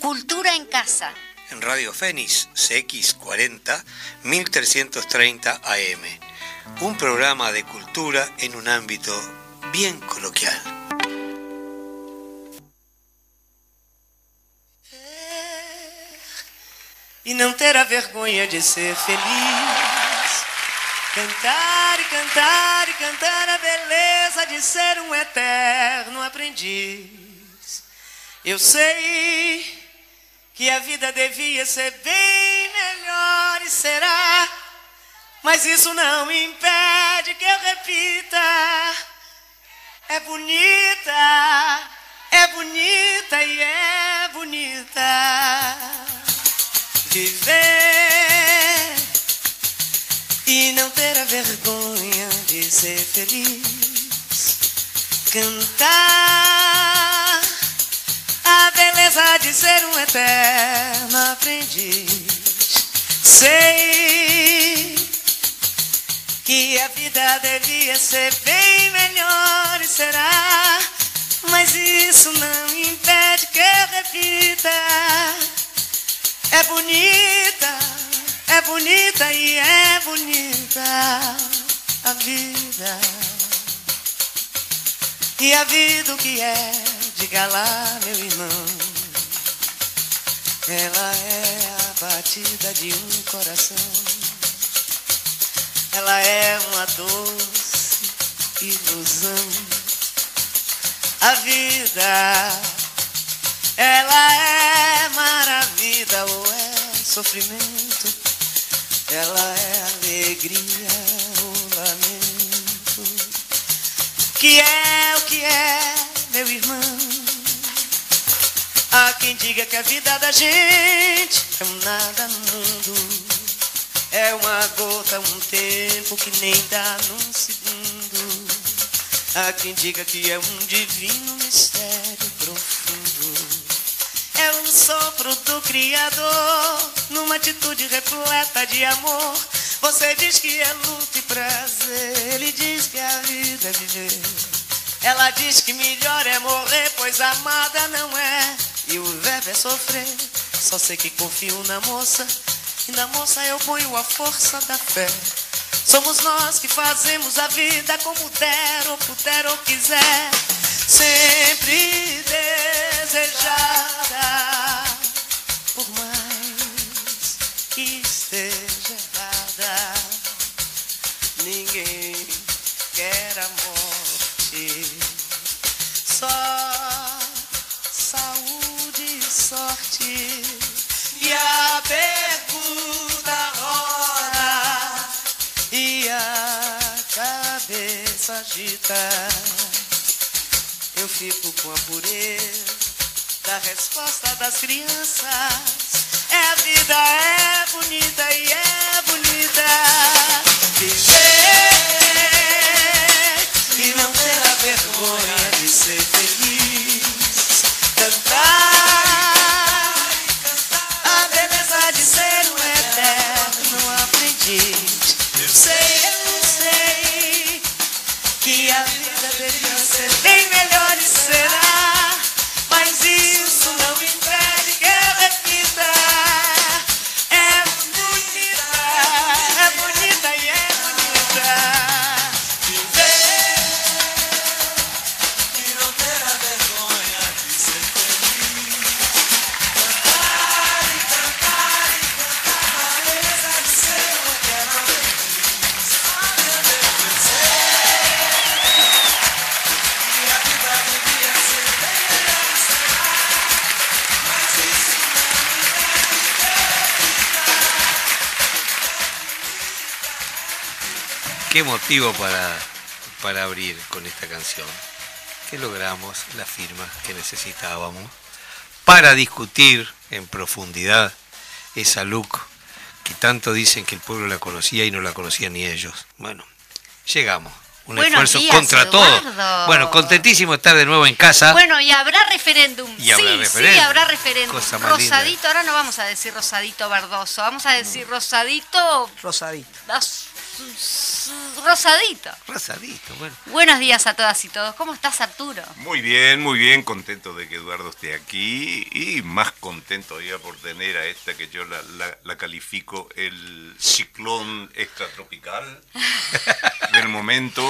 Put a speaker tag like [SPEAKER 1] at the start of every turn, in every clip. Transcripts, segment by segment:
[SPEAKER 1] Cultura en Casa.
[SPEAKER 2] En Radio Fénix CX40 1330 AM. Un programa de cultura en un ámbito bien coloquial.
[SPEAKER 3] E não ter a vergonha de ser feliz. Cantar e cantar e cantar a beleza de ser um eterno aprendiz. Eu sei que a vida devia ser bem melhor e será, mas isso não impede que eu repita. É bonita, é bonita e é bonita viver e não ter a vergonha de ser feliz. Cantar beleza de ser um eterno aprendiz. Sei que a vida devia ser bem melhor e será, mas isso não impede que eu repita. É bonita, é bonita e é bonita a vida. E a vida o que é, diga lá, meu irmão. Ela é a batida de um coração. Ela é uma doce ilusão. A vida, ela é maravilha ou é sofrimento. Ela é alegria ou lamento. Que é o que é, meu irmão. Há quem diga que a vida da gente é um nada no mundo. É uma gota, um tempo que nem dá num segundo. Há quem diga que é um divino mistério profundo. É um sopro do Criador, numa atitude repleta de amor. Você diz que é luta e prazer, ele diz que a vida é viver. Ela diz que melhor é morrer, pois amada não é. E o verbo é sofrer. Só sei que confio na moça, e na moça eu ponho a força da fé. Somos nós que fazemos a vida como der ou puder ou quiser. Sempre desejada, cabeça agita. Eu fico com a pureza da resposta das crianças. É a vida, é bonita e é bonita. Viver e não ter a vergonha de ser feliz. Cantar a beleza de ser um eterno aprendiz. Eu sei,
[SPEAKER 2] Qué motivo para, para abrir con esta canción. Que logramos la firma que necesitábamos para discutir en profundidad esa look que tanto dicen que el pueblo la conocía y no la conocían ni ellos. Bueno, llegamos. Un
[SPEAKER 1] Buenos
[SPEAKER 2] esfuerzo
[SPEAKER 1] días,
[SPEAKER 2] contra todo.
[SPEAKER 1] Eduardo.
[SPEAKER 2] Bueno, contentísimo de estar de nuevo en casa.
[SPEAKER 1] Bueno, y habrá referéndum.
[SPEAKER 2] Y habrá
[SPEAKER 1] sí,
[SPEAKER 2] referéndum.
[SPEAKER 1] sí, habrá referéndum.
[SPEAKER 2] Cosa más linda.
[SPEAKER 1] Rosadito, ahora no vamos a decir rosadito verdoso, vamos a decir rosadito.
[SPEAKER 4] Rosadito.
[SPEAKER 1] das- rosadito.
[SPEAKER 2] Rosadito, bueno.
[SPEAKER 1] Buenos días a todas y todos. ¿Cómo estás, Arturo?
[SPEAKER 4] Muy bien, muy bien, contento de que Eduardo esté aquí y más contento todavía por tener a esta que yo la, la- la califico el ciclón extratropical del momento.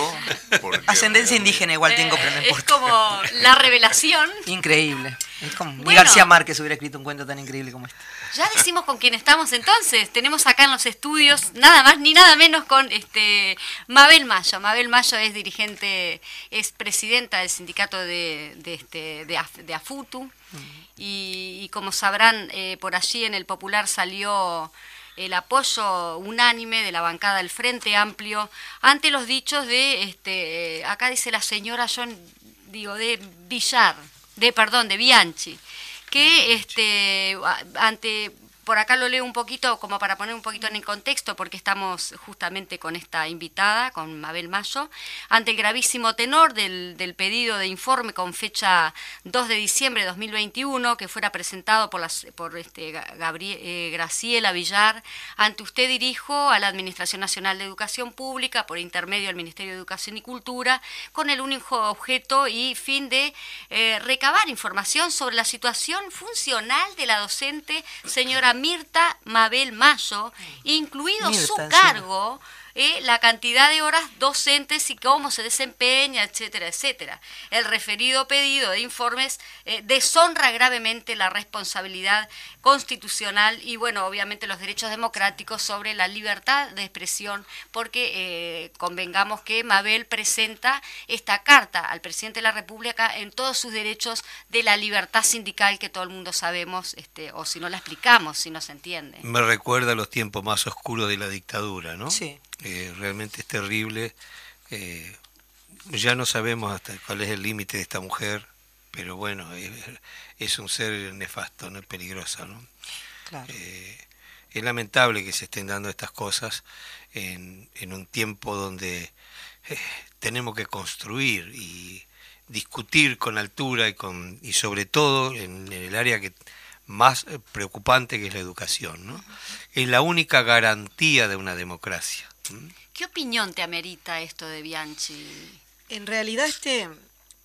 [SPEAKER 4] porque
[SPEAKER 5] Ascendencia indígena igual tengo, pero no
[SPEAKER 1] Eh, es
[SPEAKER 5] importa.
[SPEAKER 1] como la revelación.
[SPEAKER 5] Increíble. Es como ni
[SPEAKER 1] Bueno.
[SPEAKER 5] García Márquez hubiera escrito un cuento tan increíble como este.
[SPEAKER 1] Ya decimos con quién estamos entonces. Tenemos acá en los estudios nada más ni nada menos con este Mabel Mayo. Mabel Mayo es dirigente, es presidenta del sindicato de, este, de, Af- de AFUTU. Y, como sabrán, eh, por allí en el Popular salió el apoyo unánime de la bancada del Frente Amplio ante los dichos de, este, acá dice la señora, yo digo, de Villar, de, perdón, de Bianchi que este ante por acá lo leo un poquito como para poner un poquito en el contexto porque estamos justamente con esta invitada con Mabel Mayo ante el gravísimo tenor del, pedido de informe con fecha 2 de diciembre de 2021 que fuera presentado por las por este Ga- Gabrie- eh, Graciela Villar. Ante usted dirijo a la Administración Nacional de Educación Pública por intermedio del Ministerio de Educación y Cultura con el único objeto y fin de eh, recabar información sobre la situación funcional de la docente señora Mirta Mabel Mayo, incluido su
[SPEAKER 5] Mirta,
[SPEAKER 1] cargo, eh, la cantidad de horas docentes y cómo se desempeña, etcétera, etcétera. El referido pedido de informes eh, deshonra gravemente la responsabilidad constitucional y, bueno, obviamente los derechos democráticos sobre la libertad de expresión, porque eh, convengamos que Mabel presenta esta carta al presidente de la República en todos sus derechos de la libertad sindical que todo el mundo sabemos, este, o si no la explicamos, si no se entiende.
[SPEAKER 2] Me recuerda a los tiempos más oscuros de la dictadura, ¿no?
[SPEAKER 5] Sí.
[SPEAKER 2] Eh, realmente es terrible. Eh, ya no sabemos hasta cuál es el límite de esta mujer, pero bueno, es, es un ser nefasto, no es peligrosa, ¿no?
[SPEAKER 5] Claro.
[SPEAKER 2] Eh, es lamentable que se estén dando estas cosas en, en un tiempo donde eh, tenemos que construir y discutir con altura y, con, y sobre todo en, en el área que más preocupante que es la educación. ¿no? Es la única garantía de una democracia.
[SPEAKER 1] ¿Qué opinión te amerita esto de Bianchi?
[SPEAKER 5] En realidad, este,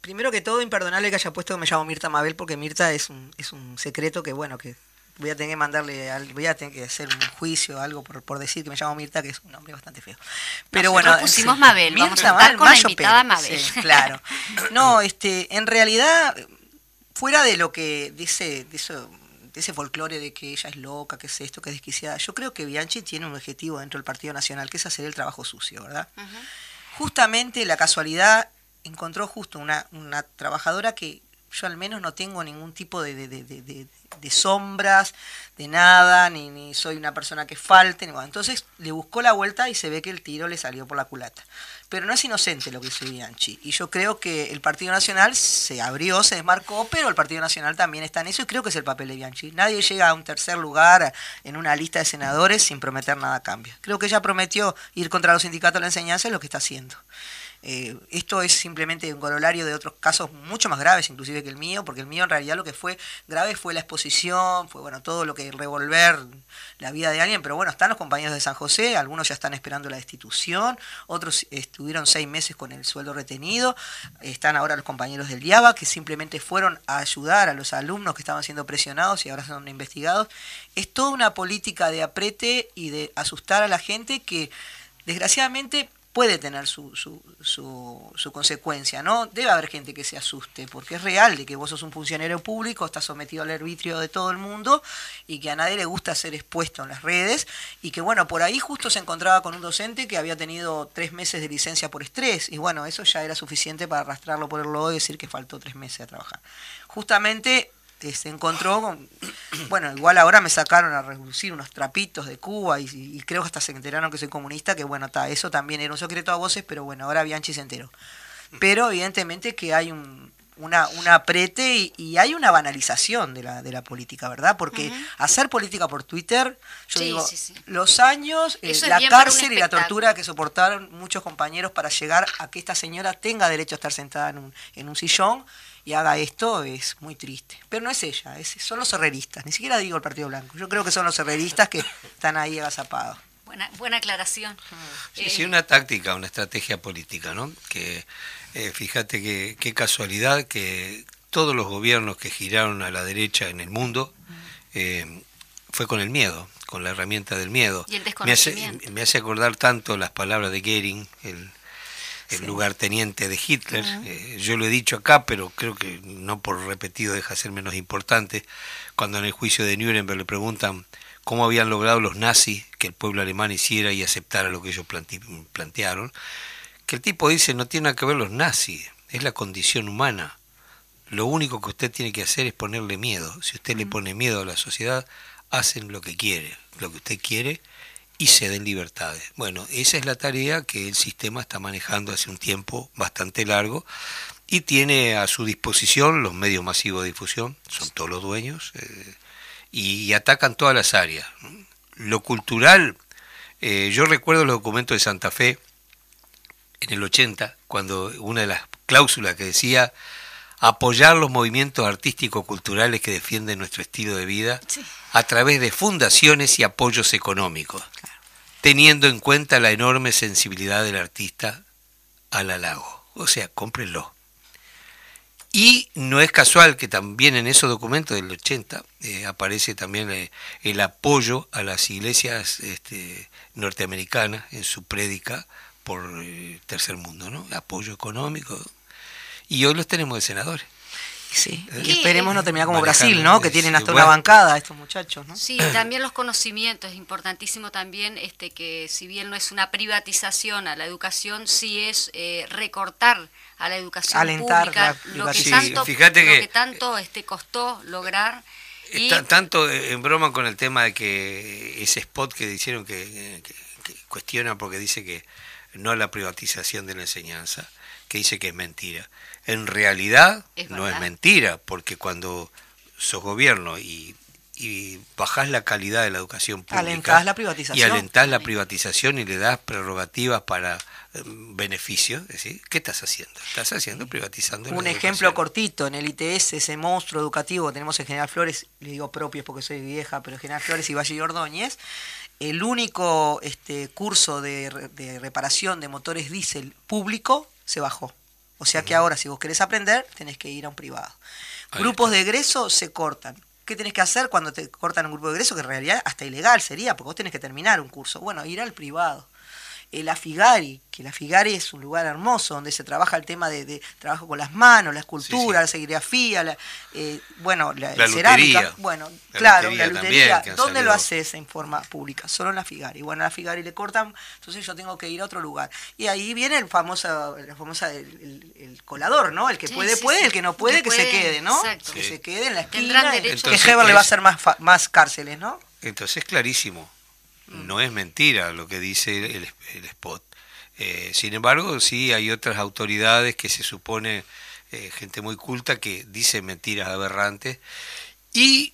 [SPEAKER 5] primero que todo, imperdonable que haya puesto que me llamo Mirta Mabel, porque Mirta es un, es un secreto que, bueno, que voy a tener que mandarle, al- voy a tener que hacer un juicio o algo por, por decir que me llamo Mirta, que es un nombre bastante feo. Pero
[SPEAKER 1] Nosotros
[SPEAKER 5] bueno,
[SPEAKER 1] pusimos Mabel, vamos a estar con la
[SPEAKER 5] Mayo
[SPEAKER 1] invitada
[SPEAKER 5] Pérez,
[SPEAKER 1] Mabel.
[SPEAKER 5] sí, claro. No, este, en realidad, fuera de lo que dice, de eso, de ese folclore de que ella es loca, que es esto, que es desquiciada, yo creo que Bianchi tiene un objetivo dentro del Partido Nacional, que es hacer el trabajo sucio, ¿verdad? Justamente la casualidad encontró justo una, una trabajadora que yo al menos no tengo ningún tipo de- de sombras, de nada, ni, ni soy una persona que falte. Ni, bueno, entonces le buscó la vuelta y se ve que el tiro le salió por la culata. Pero no es inocente lo que hizo Bianchi. Y yo creo que el Partido Nacional se abrió, se desmarcó, pero el Partido Nacional también está en eso y creo que es el papel de Bianchi. Nadie llega a un tercer lugar en una lista de senadores sin prometer nada a cambio. Creo que ella prometió ir contra los sindicatos de la enseñanza, es lo que está haciendo. Eh, esto es simplemente un corolario de otros casos mucho más graves, inclusive que el mío, porque el mío en realidad lo que fue grave fue la exposición, fue bueno todo lo que revolver la vida de alguien, pero bueno, están los compañeros de San José, algunos ya están esperando la destitución, otros estuvieron seis meses con el sueldo retenido, están ahora los compañeros del IABA que simplemente fueron a ayudar a los alumnos que estaban siendo presionados y ahora son investigados. Es toda una política de aprete y de asustar a la gente que desgraciadamente puede tener su, su, su, su consecuencia, ¿no? Debe haber gente que se asuste, porque es real de que vos sos un funcionario público, estás sometido al arbitrio de todo el mundo y que a nadie le gusta ser expuesto en las redes y que, bueno, por ahí justo se encontraba con un docente que había tenido tres meses de licencia por estrés y, bueno, eso ya era suficiente para arrastrarlo por el lodo y decir que faltó tres meses a trabajar. Justamente eh, se encontró con, bueno, igual ahora me sacaron a reducir unos trapitos de Cuba y, y creo que hasta se enteraron que soy comunista, que bueno, eso también era un secreto a voces, pero bueno, ahora Bianchi se enteró. Pero evidentemente que hay un, una, un aprete y, y hay una banalización de la, de la política, ¿verdad? Porque hacer política por Twitter, yo
[SPEAKER 1] Sí,
[SPEAKER 5] digo,
[SPEAKER 1] sí, sí.
[SPEAKER 5] los años, eh, la cárcel y la tortura que soportaron muchos compañeros para llegar a que esta señora tenga derecho a estar sentada en un, en un sillón y haga esto es muy triste. Pero no es ella, es, son los herreristas. Ni siquiera digo el Partido Blanco. Yo creo que son los herreristas que están ahí agazapados.
[SPEAKER 1] Buena, buena aclaración.
[SPEAKER 2] Sí,
[SPEAKER 1] Eh,
[SPEAKER 2] sí, una táctica, una estrategia política, ¿no? Que eh, fíjate que qué casualidad que todos los gobiernos que giraron a la derecha en el mundo eh, fue con el miedo, con la herramienta del miedo.
[SPEAKER 1] Y el
[SPEAKER 2] me hace,
[SPEAKER 1] desconocimiento.
[SPEAKER 2] me hace acordar tanto las palabras de Goering, el, el lugarteniente de Hitler. Eh, yo lo he dicho acá, pero creo que no por repetido deja de ser menos importante. Cuando en el juicio de Nuremberg le preguntan cómo habían logrado los nazis que el pueblo alemán hiciera y aceptara lo que ellos plantearon, que el tipo dice no tiene nada que ver los nazis, es la condición humana. Lo único que usted tiene que hacer es ponerle miedo. Si usted le pone miedo a la sociedad, hacen lo que quiere, lo que usted quiere y se den libertades. Bueno, esa es la tarea que el sistema está manejando hace un tiempo bastante largo y tiene a su disposición los medios masivos de difusión, son todos los dueños, eh, y atacan todas las áreas. Lo cultural, eh, yo recuerdo los documentos de Santa Fe en el 80, cuando una de las cláusulas que decía apoyar los movimientos artístico-culturales que defienden nuestro estilo de vida
[SPEAKER 1] Sí.
[SPEAKER 2] a través de fundaciones y apoyos económicos, teniendo en cuenta la enorme sensibilidad del artista al halago. O sea, cómprenlo. Y no es casual que también en esos documentos del 80 eh, aparece también eh, el apoyo a las iglesias este, norteamericanas en su prédica por el tercer mundo, ¿no? Apoyo económico. Y hoy los tenemos de senadores.
[SPEAKER 5] Sí,
[SPEAKER 2] ¿Eh?
[SPEAKER 5] y esperemos no terminar como
[SPEAKER 2] Manejando,
[SPEAKER 5] Brasil, ¿no? Que
[SPEAKER 2] eh,
[SPEAKER 5] tienen hasta una bancada estos muchachos, ¿no?
[SPEAKER 1] Sí, también los conocimientos, es importantísimo también este que si bien no es una privatización a la educación, sí es eh, recortar a la educación
[SPEAKER 5] Alentar
[SPEAKER 1] pública
[SPEAKER 5] la
[SPEAKER 1] lo que tanto,
[SPEAKER 2] Sí, fíjate
[SPEAKER 1] lo
[SPEAKER 2] que-
[SPEAKER 1] que tanto este costó lograr y
[SPEAKER 2] Está- tanto en broma con el tema de que ese spot que hicieron que, que- que cuestiona porque dice que no a la privatización de la enseñanza, que dice que es mentira. En realidad
[SPEAKER 1] Es
[SPEAKER 2] no es mentira, porque cuando sos gobierno y, y bajás la calidad de la educación pública
[SPEAKER 5] Alentás la
[SPEAKER 2] y
[SPEAKER 5] privatización.
[SPEAKER 2] alentás la privatización y le das prerrogativas para eh, beneficios, es decir, ¿qué estás haciendo? Estás haciendo privatizando la
[SPEAKER 5] Un ejemplo
[SPEAKER 2] educación.
[SPEAKER 5] cortito, en el ITS, ese monstruo educativo que tenemos en General Flores, le digo propios porque soy vieja, pero General Flores y Valle y Ordóñez, el único este, curso de, de reparación de motores diésel público se bajó. O sea que ahora si vos querés aprender, tenés que ir a un privado. Grupos de egreso se cortan. ¿Qué tenés que hacer cuando te cortan un grupo de egreso? Que en realidad hasta ilegal sería, porque vos tenés que terminar un curso. Bueno, ir al privado. El Afigari, que el Afigari es un lugar hermoso donde se trabaja el tema de, de trabajo con las manos, la escultura,
[SPEAKER 2] Sí,
[SPEAKER 5] la serigrafía, la, eh, bueno, la,
[SPEAKER 2] La
[SPEAKER 5] cerámica.
[SPEAKER 2] lutería.
[SPEAKER 5] Bueno,
[SPEAKER 2] La
[SPEAKER 5] claro,
[SPEAKER 2] lutería
[SPEAKER 5] la lutería. ¿Dónde lo haces en forma pública? Solo en la Figari. Bueno, a la Figari le cortan, entonces yo tengo que ir a otro lugar. Y ahí viene el famoso, la famosa, el, el- el colador, ¿no? El que
[SPEAKER 1] Sí,
[SPEAKER 5] puede,
[SPEAKER 1] sí,
[SPEAKER 5] puede,
[SPEAKER 1] sí.
[SPEAKER 5] el que no puede,
[SPEAKER 1] que
[SPEAKER 5] que, se quede, ¿no?
[SPEAKER 1] exacto.
[SPEAKER 5] Que
[SPEAKER 2] Sí.
[SPEAKER 5] se quede en la esquina.
[SPEAKER 1] derecho
[SPEAKER 2] Entonces,
[SPEAKER 5] que Heber le va a hacer más, fa- más cárceles, ¿no?
[SPEAKER 2] Entonces es clarísimo, no es mentira lo que dice el, el spot. Eh, sin embargo, sí hay otras autoridades que se supone eh, gente muy culta que dice mentiras aberrantes y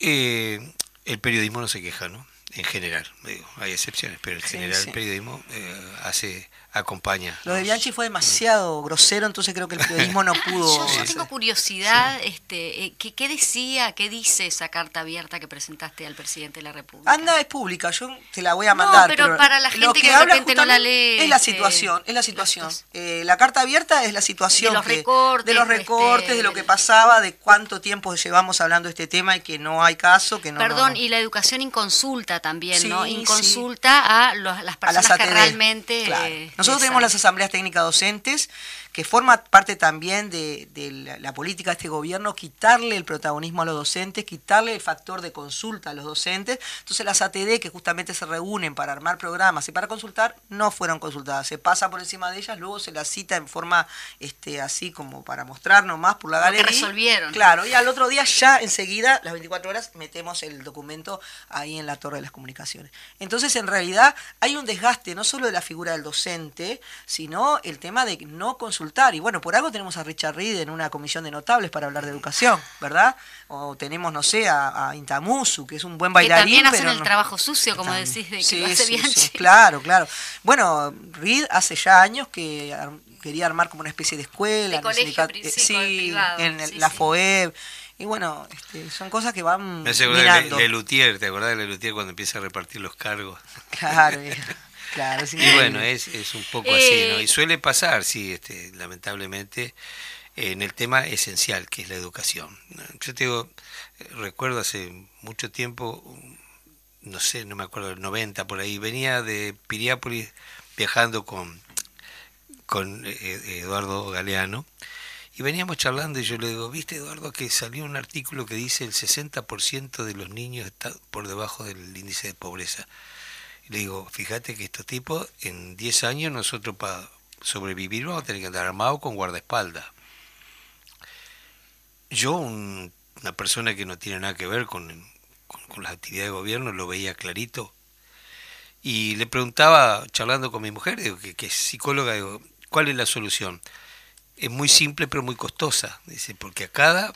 [SPEAKER 2] eh, el periodismo no se queja, ¿no? En general, digo, hay excepciones, pero en general
[SPEAKER 5] sí.
[SPEAKER 2] el periodismo eh, hace acompaña.
[SPEAKER 5] Lo de Bianchi fue demasiado grosero, entonces creo que el periodismo no pudo.
[SPEAKER 1] Yo, yo tengo curiosidad, este, eh, ¿qué, qué decía, qué dice esa carta abierta que presentaste al presidente de la República?
[SPEAKER 5] Anda, es pública, yo te la voy a
[SPEAKER 1] No,
[SPEAKER 5] mandar.
[SPEAKER 1] pero para la
[SPEAKER 5] lo
[SPEAKER 1] gente que de
[SPEAKER 5] habla
[SPEAKER 1] repente no la lee,
[SPEAKER 5] Es la
[SPEAKER 1] este,
[SPEAKER 5] situación, es la situación. Eh, la carta abierta es la situación.
[SPEAKER 1] De los
[SPEAKER 5] que-
[SPEAKER 1] recortes,
[SPEAKER 5] De los
[SPEAKER 1] este,
[SPEAKER 5] recortes, de lo que pasaba, de cuánto tiempo llevamos hablando de este tema y que no hay caso, que no.
[SPEAKER 1] Perdón,
[SPEAKER 5] no, no.
[SPEAKER 1] y la educación inconsulta también,
[SPEAKER 5] Sí,
[SPEAKER 1] ¿no?
[SPEAKER 5] sí.
[SPEAKER 1] Inconsulta a los- las
[SPEAKER 5] a
[SPEAKER 1] personas que realmente...
[SPEAKER 5] Claro.
[SPEAKER 1] eh,
[SPEAKER 5] Nosotros tenemos las asambleas técnicas docentes, que forma parte también de, de la, la política de este gobierno, quitarle el protagonismo a los docentes, quitarle el factor de consulta a los docentes. Entonces las ATD, que justamente se reúnen para armar programas y para consultar, no fueron consultadas. Se pasa por encima de ellas, luego se las cita en forma este así como para mostrar nomás por la galería.
[SPEAKER 1] resolvieron.
[SPEAKER 5] Claro, y al otro día ya enseguida, las 24 horas, metemos el documento ahí en la torre de las comunicaciones. Entonces, en realidad, hay un desgaste no solo de la figura del docente, sino el tema de no consultar. Y bueno, por algo tenemos a Richard Reed en una comisión de notables para hablar de educación, ¿verdad? O tenemos, no sé, a, a Intamusu, que es un buen
[SPEAKER 1] Que
[SPEAKER 5] bailarín.
[SPEAKER 1] también hacen
[SPEAKER 5] pero
[SPEAKER 1] el
[SPEAKER 5] no-
[SPEAKER 1] trabajo sucio, como
[SPEAKER 5] También.
[SPEAKER 1] decís, de que
[SPEAKER 5] Sí,
[SPEAKER 1] lo hace
[SPEAKER 5] sí,
[SPEAKER 1] Bianchi.
[SPEAKER 5] sí, claro, claro. Bueno, Reed hace ya años que ar- quería armar como una especie de escuela.
[SPEAKER 1] De
[SPEAKER 5] en el
[SPEAKER 1] colegio
[SPEAKER 5] eh,
[SPEAKER 1] sí, el privado,
[SPEAKER 5] en el-
[SPEAKER 1] sí,
[SPEAKER 5] la
[SPEAKER 1] sí.
[SPEAKER 5] FOEB. Y bueno, este, son cosas que van
[SPEAKER 2] Me hace acordar de Lelutier, ¿te acordás de Lelutier cuando empieza a repartir los cargos?
[SPEAKER 5] Claro, claro.
[SPEAKER 2] Y bueno, es, es un poco así, ¿no?
[SPEAKER 1] Eh,
[SPEAKER 2] Y suele pasar, sí, este, lamentablemente, en el tema esencial, que es la educación. Yo te digo, recuerdo hace mucho tiempo, no sé, no me acuerdo, el 90 por ahí, venía de Piriápolis viajando con, con eh, Eduardo Galeano, y veníamos charlando y yo le digo, viste Eduardo que salió un artículo que dice el 60% de los niños está por debajo del índice de pobreza. Le digo, fíjate que estos tipos, en 10 años nosotros para sobrevivir vamos a tener que andar armados con guardaespaldas. Yo, un- una persona que no tiene nada que ver con, con, con las actividades de gobierno, lo veía clarito. Y le preguntaba, charlando con mi mujer, digo, que, que es psicóloga, digo, ¿cuál es la solución? Es muy simple pero muy costosa, dice, porque a cada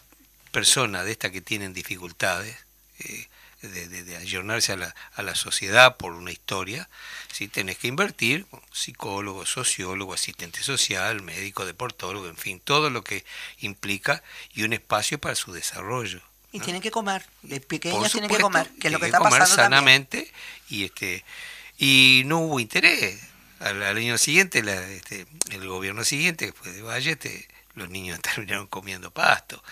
[SPEAKER 2] persona de estas que tienen dificultades, eh, de, de, de ayornarse a la, a la sociedad por una historia, ¿sí? tenés que invertir, psicólogo, sociólogo, asistente social, médico, deportólogo, en fin, todo lo que implica y un espacio para su desarrollo.
[SPEAKER 5] Y
[SPEAKER 2] ¿no?
[SPEAKER 5] tienen que comer, de pequeños tienen que comer, que es lo que
[SPEAKER 2] tiene
[SPEAKER 5] está
[SPEAKER 2] comer
[SPEAKER 5] pasando también.
[SPEAKER 2] sanamente y este y no hubo interés. Al, al año siguiente, la- este, el gobierno siguiente, que fue de Valle, este, los niños terminaron comiendo pasto.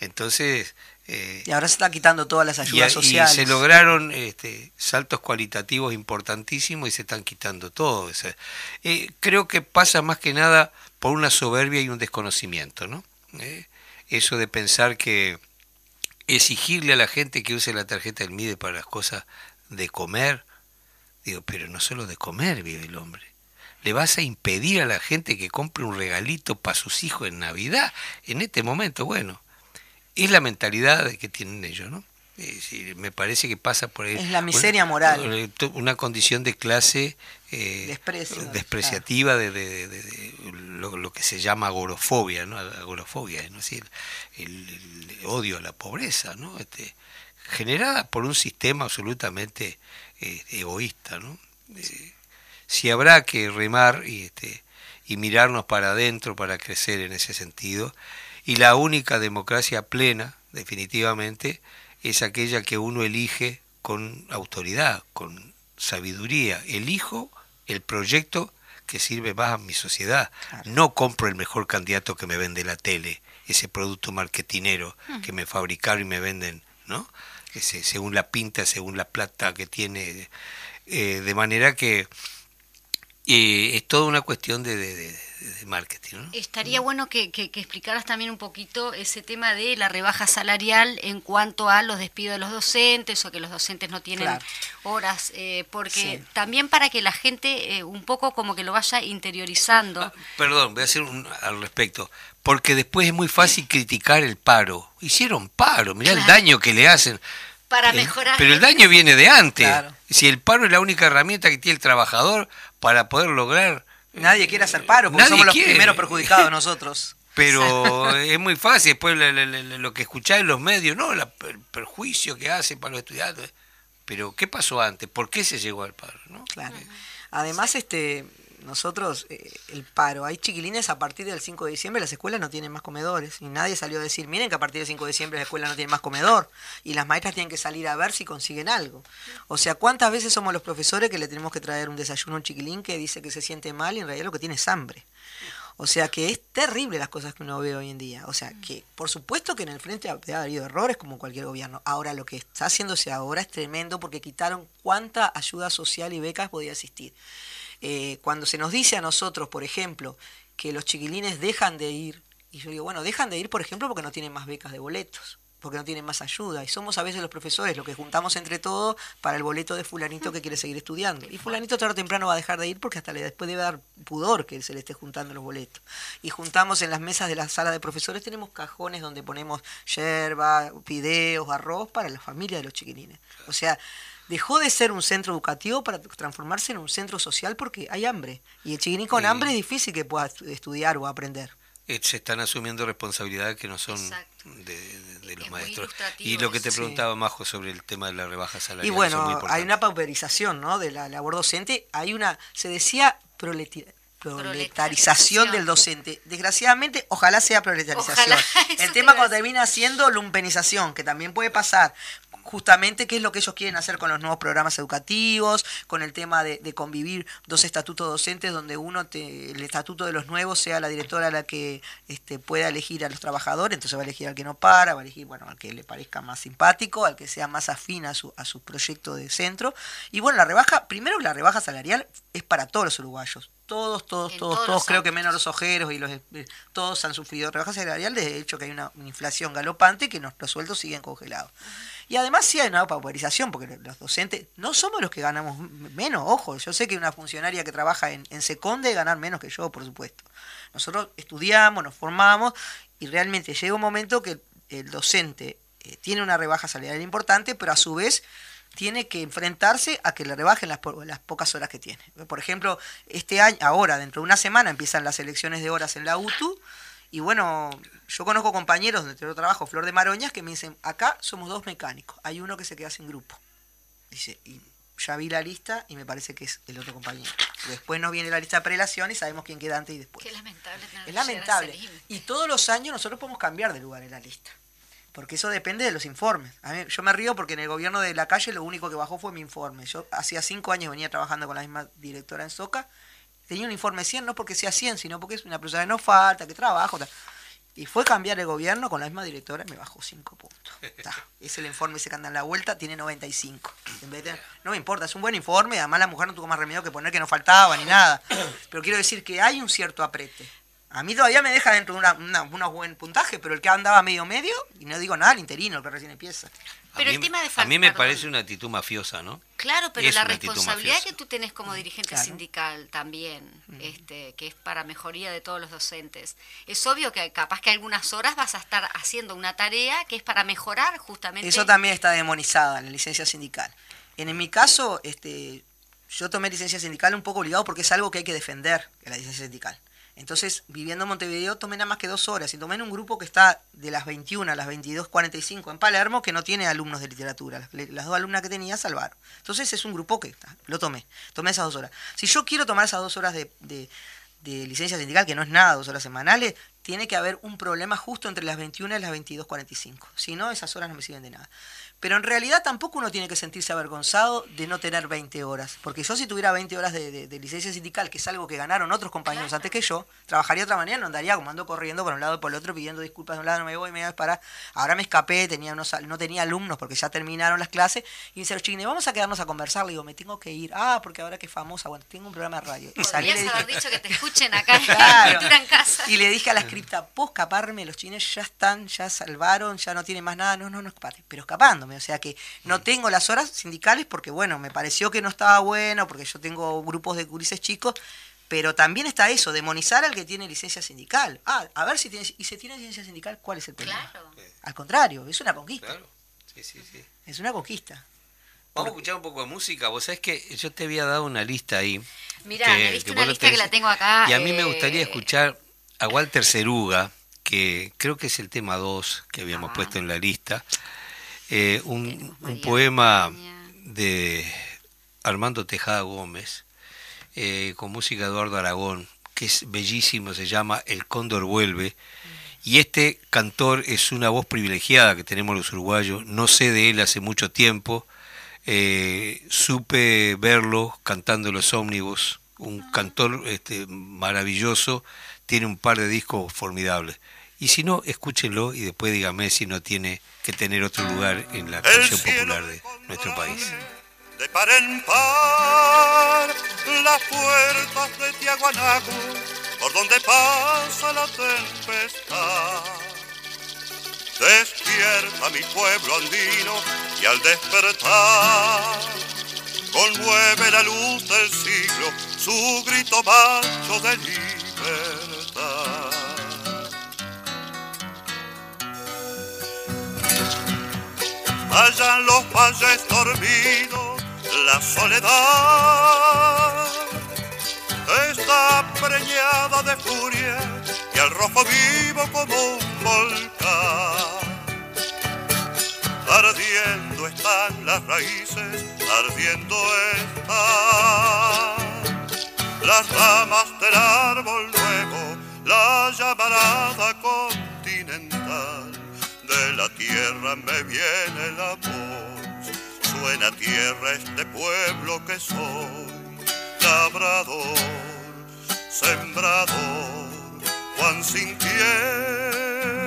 [SPEAKER 2] Entonces, eh,
[SPEAKER 5] Y ahora se está quitando todas las
[SPEAKER 2] y,
[SPEAKER 5] ayudas
[SPEAKER 2] y
[SPEAKER 5] sociales.
[SPEAKER 2] se lograron este, saltos cualitativos importantísimos y se están quitando todo. O sea, eh, creo que pasa más que nada por una soberbia y un desconocimiento, ¿no? Eh, eso de pensar que exigirle a la gente que use la tarjeta del MIDE para las cosas de comer, digo, pero no solo de comer vive el hombre. Le vas a impedir a la gente que compre un regalito para sus hijos en Navidad, en este momento, bueno, es la mentalidad que tienen ellos, ¿no? Decir, me parece que pasa por ahí.
[SPEAKER 5] Es la miseria moral.
[SPEAKER 2] Una condición de clase eh,
[SPEAKER 5] Desprecio,
[SPEAKER 2] despreciativa de, de- de- de lo, lo que se llama agorofobia, ¿no? Agorofobia, ¿no? Es decir, el, el odio a la pobreza, ¿no? Este, generada por un sistema absolutamente eh, egoísta, ¿no? Eh, si habrá que remar y, este, y mirarnos para adentro para crecer en ese sentido, y la única democracia plena, definitivamente, es aquella que uno elige con autoridad, con sabiduría. Elijo el proyecto que sirve más a mi sociedad. No compro el mejor candidato que me vende la tele, ese producto marketinero que me fabricaron y me venden, ¿no? Ese, según la pinta, según la plata que tiene. eh, de manera que eh, es toda una cuestión de, de- de- de marketing, ¿no?
[SPEAKER 1] Estaría bueno que, que- que explicaras también un poquito ese tema de la rebaja salarial en cuanto a los despidos de los docentes o que los docentes no tienen
[SPEAKER 5] Claro.
[SPEAKER 1] horas, eh, porque
[SPEAKER 5] Sí.
[SPEAKER 1] también para que la gente eh, un poco como que lo vaya interiorizando.
[SPEAKER 2] Ah, Perdón, voy a hacer un, al respecto. Porque después es muy fácil criticar el paro. Hicieron paro, mirá el daño que le hacen.
[SPEAKER 1] Para mejorar.
[SPEAKER 2] Pero el daño viene de antes.
[SPEAKER 5] Claro.
[SPEAKER 2] Si el paro es la única herramienta que tiene el trabajador para poder lograr...
[SPEAKER 5] Nadie quiere hacer paro porque
[SPEAKER 2] Nadie
[SPEAKER 5] somos los
[SPEAKER 2] quiere.
[SPEAKER 5] primeros perjudicados nosotros.
[SPEAKER 2] Pero es muy fácil, después le- le- le- lo que escucháis en los medios, no, la- el perjuicio que hace para los estudiantes. Pero ¿qué pasó antes? ¿Por qué se llegó al paro? ¿no?
[SPEAKER 5] Claro. Además, este, nosotros, eh, el paro, hay chiquilines a partir del 5 de diciembre, las escuelas no tienen más comedores. Y nadie salió a decir, miren que a partir del 5 de diciembre la escuela no tiene más comedor. Y las maestras tienen que salir a ver si consiguen algo. O sea, ¿cuántas veces somos los profesores que le tenemos que traer un desayuno a un chiquilín que dice que se siente mal y en realidad lo que tiene es hambre? O sea que es terrible las cosas que uno ve hoy en día. O sea que, por supuesto que en el frente ha- haber habido errores como cualquier gobierno. Ahora lo que está haciéndose ahora es tremendo porque quitaron cuánta ayuda social y becas podía existir. Eh, cuando se nos dice a nosotros, por ejemplo, que los chiquilines dejan de ir, y yo digo, bueno, dejan de ir, por ejemplo, porque no tienen más becas de boletos, porque no tienen más ayuda, y somos a veces los profesores los que juntamos entre todos para el boleto de fulanito que quiere seguir estudiando. Y fulanito tarde o temprano va a dejar de ir porque hasta le, después debe dar pudor que se le esté juntando los boletos. Y juntamos en las mesas de la sala de profesores, tenemos cajones donde ponemos yerba, fideos, arroz para la familia de los chiquilines. O sea, dejó de ser un centro educativo para transformarse en un centro social porque hay hambre. Y el chiquilín con hambre es difícil que pueda estu- estudiar o aprender.
[SPEAKER 2] Eh, se están asumiendo responsabilidades que no son de, de- de los
[SPEAKER 1] Es
[SPEAKER 2] maestros. Y lo que te preguntaba, Majo, sobre el tema de la rebaja salarial.
[SPEAKER 5] Y
[SPEAKER 2] muy
[SPEAKER 5] bueno, hay una pauperización ¿no? de la labor docente. Hay una, se decía proletarización del docente. Desgraciadamente, ojalá sea proletarización.
[SPEAKER 1] Ojalá,
[SPEAKER 5] El tema cuando termina siendo lumpenización, que también puede pasar justamente qué es lo que ellos quieren hacer con los nuevos programas educativos, con el tema de, de convivir dos estatutos docentes donde uno, te- el estatuto de los nuevos sea la directora la que este, pueda elegir a los trabajadores, entonces va a elegir al que no para, va a elegir bueno, al que le parezca más simpático, al que sea más afín a su, a su proyecto de centro. Y bueno, la rebaja, primero la rebaja salarial es para todos los uruguayos. Todos, todos,
[SPEAKER 1] En
[SPEAKER 5] todos,
[SPEAKER 1] todos
[SPEAKER 5] creo que menos los ojeros y los eh, todos han sufrido rebaja salarial, de hecho que hay una inflación galopante que nos, los sueldos siguen congelados. Y además sí hay una pauperización, porque los docentes no somos los que ganamos menos, ojo, yo sé que una funcionaria que trabaja en, en debe ganar menos que yo, por supuesto. Nosotros estudiamos, nos formamos y realmente llega un momento que el, el docente eh, tiene una rebaja salarial importante, pero a su vez tiene que enfrentarse a que le rebajen las, po- las pocas horas que tiene. Por ejemplo, este año, ahora, dentro de una semana, empiezan las elecciones de horas en la UTU. Y bueno, yo conozco compañeros donde yo trabajo, Flor de Maroñas, que me dicen, acá somos dos mecánicos, hay uno que se queda sin grupo. Dice, y ya vi la lista y me parece que es el otro compañero. Después nos viene la lista de prelación y sabemos quién queda antes y después.
[SPEAKER 1] Qué lamentable.
[SPEAKER 5] Es lamentable. Y todos los años nosotros podemos cambiar de lugar en la lista. Porque eso depende de los informes. A mí- yo me río porque en el gobierno de la calle lo único que bajó fue mi informe. Yo hacía cinco años venía trabajando con la misma directora en Soca. Tenía un informe 100, no porque sea 100, sino porque es una persona que no falta, que trabajo. tal. Y fue cambiar el gobierno con la misma directora y me bajó 5 puntos. Ta, Es el informe ese que anda en la vuelta, tiene 95. En vez de- no me importa, es un buen informe, además la mujer no tuvo más remedio que poner que no faltaba ni nada. Pero quiero decir que hay un cierto aprete. A mí todavía me deja dentro de una, buen puntaje, pero el que andaba medio medio, y no digo nada, el interino, el que recién empieza.
[SPEAKER 1] Pero
[SPEAKER 2] mí-
[SPEAKER 1] el tema de
[SPEAKER 2] A mí me parece una actitud mafiosa, ¿no?
[SPEAKER 1] Claro, pero
[SPEAKER 2] Es
[SPEAKER 1] la responsabilidad que tú tenés como dirigente
[SPEAKER 5] Claro.
[SPEAKER 1] sindical también, este, que es para mejoría de todos los docentes. Es obvio que capaz que algunas horas vas a estar haciendo una tarea que es para mejorar justamente.
[SPEAKER 5] Eso también está demonizada en la licencia sindical. En, en mi caso, este, yo tomé licencia sindical un poco obligado porque es algo que hay que defender, la licencia sindical. Entonces, viviendo en Montevideo, tomé nada más que dos horas y tomé en un grupo que está de las 21 a las 22.45 en Palermo, que no tiene alumnos de literatura. Las, dos alumnas que tenía salvaron. Entonces, es un grupo que lo tomé. Tomé esas dos horas. Si yo quiero tomar esas dos horas de, de- de licencia sindical, que no es nada, dos horas semanales, tiene que haber un problema justo entre las 21 y las 22.45. Si no, esas horas no me sirven de nada. Pero en realidad tampoco uno tiene que sentirse avergonzado de no tener 20 horas. Porque yo si tuviera 20 horas de, de- de licencia sindical, que es algo que ganaron otros compañeros antes que yo, trabajaría de otra manera, no andaría como ando corriendo por un lado y por el otro pidiendo disculpas de un lado, no me voy, me voy para. Ahora me escapé, tenía unos, no tenía alumnos porque ya terminaron las clases. Y dice los chiquines, vamos a quedarnos a conversar. Le digo, me tengo que ir. Ah, porque ahora que es famosa, bueno, tengo un programa de radio. Y salí
[SPEAKER 1] haber dicho que te escuchen acá en
[SPEAKER 5] Claro.
[SPEAKER 1] Cultura en Casa.
[SPEAKER 5] Y le dije a la escripta, ¿puedo escaparme? Los chinos ya están, ya salvaron, ya no tienen más nada. No, no, no escapate. Pero escapándome. O sea que no tengo las horas sindicales porque, bueno, me pareció que no estaba bueno, porque yo tengo grupos de curises chicos. Pero también está eso, demonizar al que tiene licencia sindical. Ah, a ver si tiene, y si tiene licencia sindical, ¿cuál es el problema?
[SPEAKER 1] Claro.
[SPEAKER 5] Al contrario, es una conquista.
[SPEAKER 2] Claro. Sí, sí, sí.
[SPEAKER 5] Es una conquista.
[SPEAKER 2] Vamos a escuchar un poco de música. Vos sabés que yo te había dado una lista ahí.
[SPEAKER 1] Mirá,
[SPEAKER 2] que-
[SPEAKER 1] me diste
[SPEAKER 2] que
[SPEAKER 1] una lista que la tengo acá.
[SPEAKER 2] Y a mí me
[SPEAKER 1] eh,
[SPEAKER 2] gustaría escuchar a Walter Ceruga, que creo que es el tema 2 que habíamos
[SPEAKER 1] Ah.
[SPEAKER 2] puesto en la lista. Eh, un, poema de Armando Tejada Gómez, eh, con música de Eduardo Aragón, que es bellísimo, se llama El Cóndor Vuelve. Y este cantor es una voz privilegiada que tenemos los uruguayos. No sé de él hace mucho tiempo. Eh, supe verlo cantando en los ómnibus. Un cantor este, maravilloso. Tiene un par de discos formidables. Y si no, escúchenlo y después dígame si no tiene que tener otro lugar en la canción popular de nuestro país.
[SPEAKER 6] De par en par, las puertas de Tiahuanaco, por donde pasa la tempestad. Despierta mi pueblo andino y al despertar, conmueve la luz del siglo su grito macho de libertad. Allá en los valles dormidos, la soledad está preñada de furia y al rojo vivo como un volcán. Ardiendo están las raíces, ardiendo están las ramas del árbol nuevo, la llamarada continental. De la tierra me viene la voz, suena tierra este pueblo que soy, labrador, sembrador, Juan sin tierra.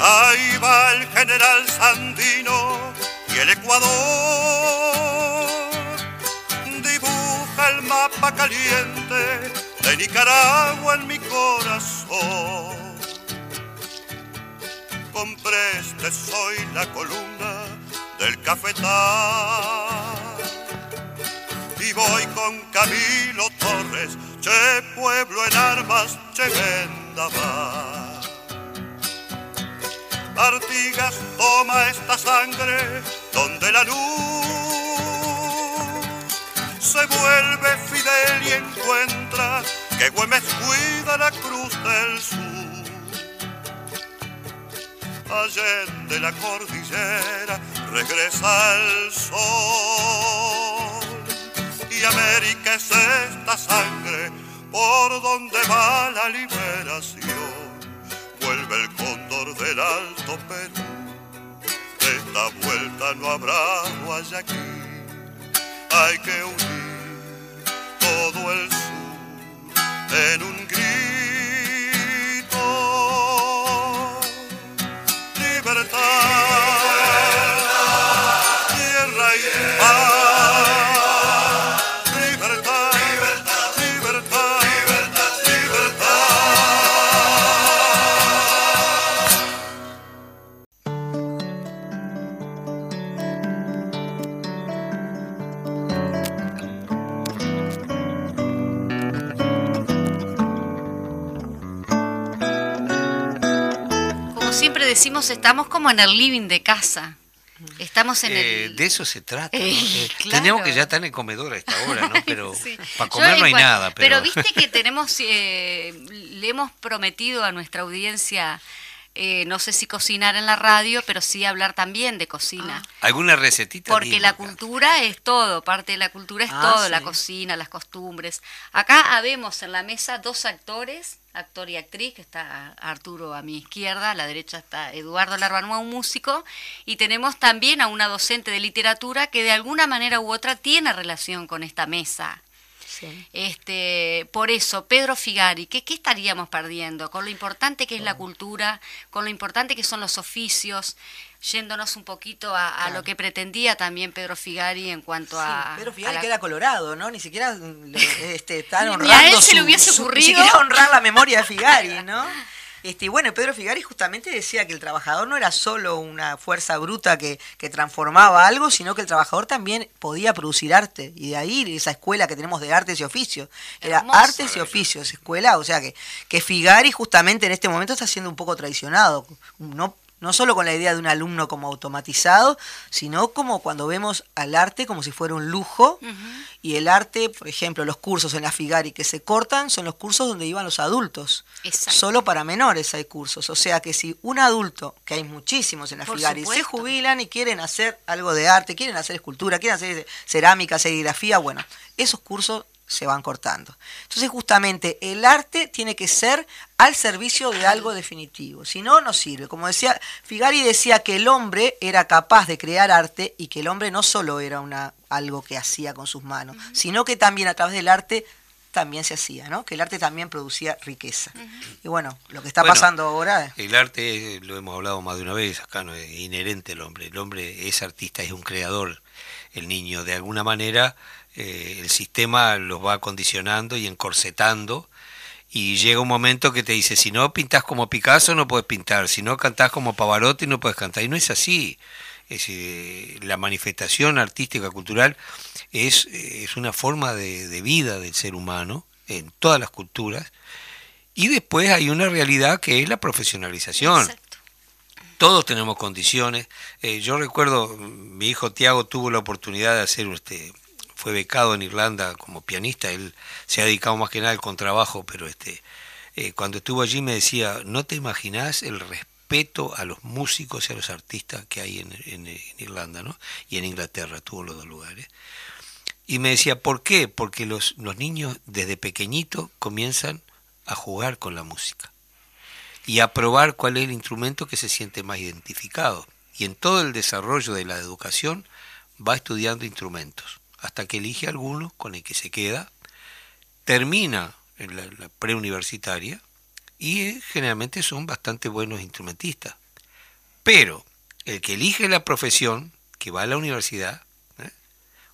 [SPEAKER 6] Ahí va el general Sandino y el Ecuador dibuja el mapa caliente de Nicaragua en mi corazón. Compré este soy la columna del cafetal y voy con Camilo Torres, che pueblo en armas, che vendaval. Artigas toma esta sangre donde la luz se vuelve fidel y encuentra que Güemes cuida la cruz del sur. Allende la cordillera regresa el sol y América es esta sangre por donde va la liberación vuelve el del Alto Perú. De esta vuelta no habrá Guayaquil, hay que unir todo el sur en un grito.
[SPEAKER 1] Decimos, estamos como en el living de casa. Estamos en
[SPEAKER 2] Eh,
[SPEAKER 1] el...
[SPEAKER 2] de eso se trata. ¿no?
[SPEAKER 1] Eh,
[SPEAKER 2] Eh,
[SPEAKER 1] claro.
[SPEAKER 2] Tenemos que ya estar en el comedor a esta hora, ¿no? Pero
[SPEAKER 1] Sí.
[SPEAKER 2] para
[SPEAKER 1] Yo
[SPEAKER 2] comer no hay
[SPEAKER 1] igual,
[SPEAKER 2] nada. Pero,
[SPEAKER 1] viste que tenemos, eh, le hemos prometido a nuestra audiencia, eh, no sé si cocinar en la radio, pero sí hablar también de cocina.
[SPEAKER 2] ¿Alguna recetita?
[SPEAKER 1] Porque
[SPEAKER 2] Dime
[SPEAKER 1] la
[SPEAKER 2] acá.
[SPEAKER 1] cultura es todo, parte de la cultura es
[SPEAKER 5] Ah,
[SPEAKER 1] todo, la cocina, las costumbres. Acá habemos en la mesa dos actores, actor y actriz, que está Arturo a mi izquierda, a la derecha está Eduardo Larbanua, un músico, y tenemos también a una docente de literatura que de alguna manera u otra tiene relación con esta mesa.
[SPEAKER 5] Sí.
[SPEAKER 1] Este, por eso, Pedro Figari, ¿qué, ¿qué estaríamos perdiendo? Con lo importante que es la cultura, con lo importante que son los oficios, yéndonos un poquito a, a lo que pretendía también Pedro Figari en cuanto a...
[SPEAKER 5] Pedro
[SPEAKER 1] a
[SPEAKER 5] Figari
[SPEAKER 1] la-
[SPEAKER 5] que era colorado, ¿no? Ni siquiera mm, este, están
[SPEAKER 1] Ni a
[SPEAKER 5] honrando
[SPEAKER 1] él se le
[SPEAKER 5] su-
[SPEAKER 1] hubiese
[SPEAKER 5] su-
[SPEAKER 1] ocurrido.
[SPEAKER 5] Ni siquiera honrar la memoria de Figari, ¿no? Este, y bueno, Pedro Figari justamente decía que el trabajador no era solo una fuerza bruta que, que transformaba algo, sino que el trabajador también podía producir arte. Y de ahí esa escuela que tenemos de artes y oficios. Era
[SPEAKER 1] Hermoso.
[SPEAKER 5] artes y oficios, escuela. O sea que, que Figari justamente en este momento está siendo un poco traicionado. No, no solo con la idea de un alumno como automatizado, sino como cuando vemos al arte como si fuera un lujo. Y el arte, por ejemplo, los cursos en la Figari que se cortan son los cursos donde iban los adultos.
[SPEAKER 1] Exacto.
[SPEAKER 5] Solo para menores hay cursos. O sea que si un adulto, que hay muchísimos en la
[SPEAKER 1] Por
[SPEAKER 5] Figari, se jubilan y quieren hacer algo de arte, quieren hacer escultura, quieren hacer cerámica, serigrafía, bueno, esos cursos se van cortando. Entonces justamente el arte tiene que ser al servicio de algo definitivo, si no, no sirve. Como decía, Figari decía que el hombre era capaz de crear arte y que el hombre no solo era una, algo que hacía con sus manos, sino que también a través del arte también se hacía, ¿no? Que el arte también producía riqueza. Y bueno, lo que está
[SPEAKER 2] Bueno,
[SPEAKER 5] pasando ahora...
[SPEAKER 2] El arte, eh, lo hemos hablado más de una vez, acá no es inherente al hombre. El hombre es artista, es un creador. El niño, de alguna manera, eh, el sistema los va condicionando y encorsetando. Y llega un momento que te dice, si no pintas como Picasso no puedes pintar, si no cantás como Pavarotti no puedes cantar. Y no es así. Es, eh, la manifestación artística, cultural, es, eh, es una forma de, de vida del ser humano en todas las culturas. Y después hay una realidad que es la profesionalización.
[SPEAKER 1] Exacto.
[SPEAKER 2] Todos tenemos condiciones. Eh, yo recuerdo, mi hijo Tiago tuvo la oportunidad de hacer, este, fue becado en Irlanda como pianista, él se ha dedicado más que nada al contrabajo, pero este, eh, cuando estuvo allí me decía, no te imaginás el respeto a los músicos y a los artistas que hay en, en- Irlanda, ¿no? Y en Inglaterra, tuvo los dos lugares. Y me decía, ¿por qué? Porque los, los niños desde pequeñito comienzan a jugar con la música y a probar cuál es el instrumento que se siente más identificado. Y en todo el desarrollo de la educación va estudiando instrumentos, hasta que elige alguno con el que se queda, termina en la, la preuniversitaria y eh, generalmente son bastante buenos instrumentistas. Pero el que elige la profesión, que va a la universidad, ¿eh?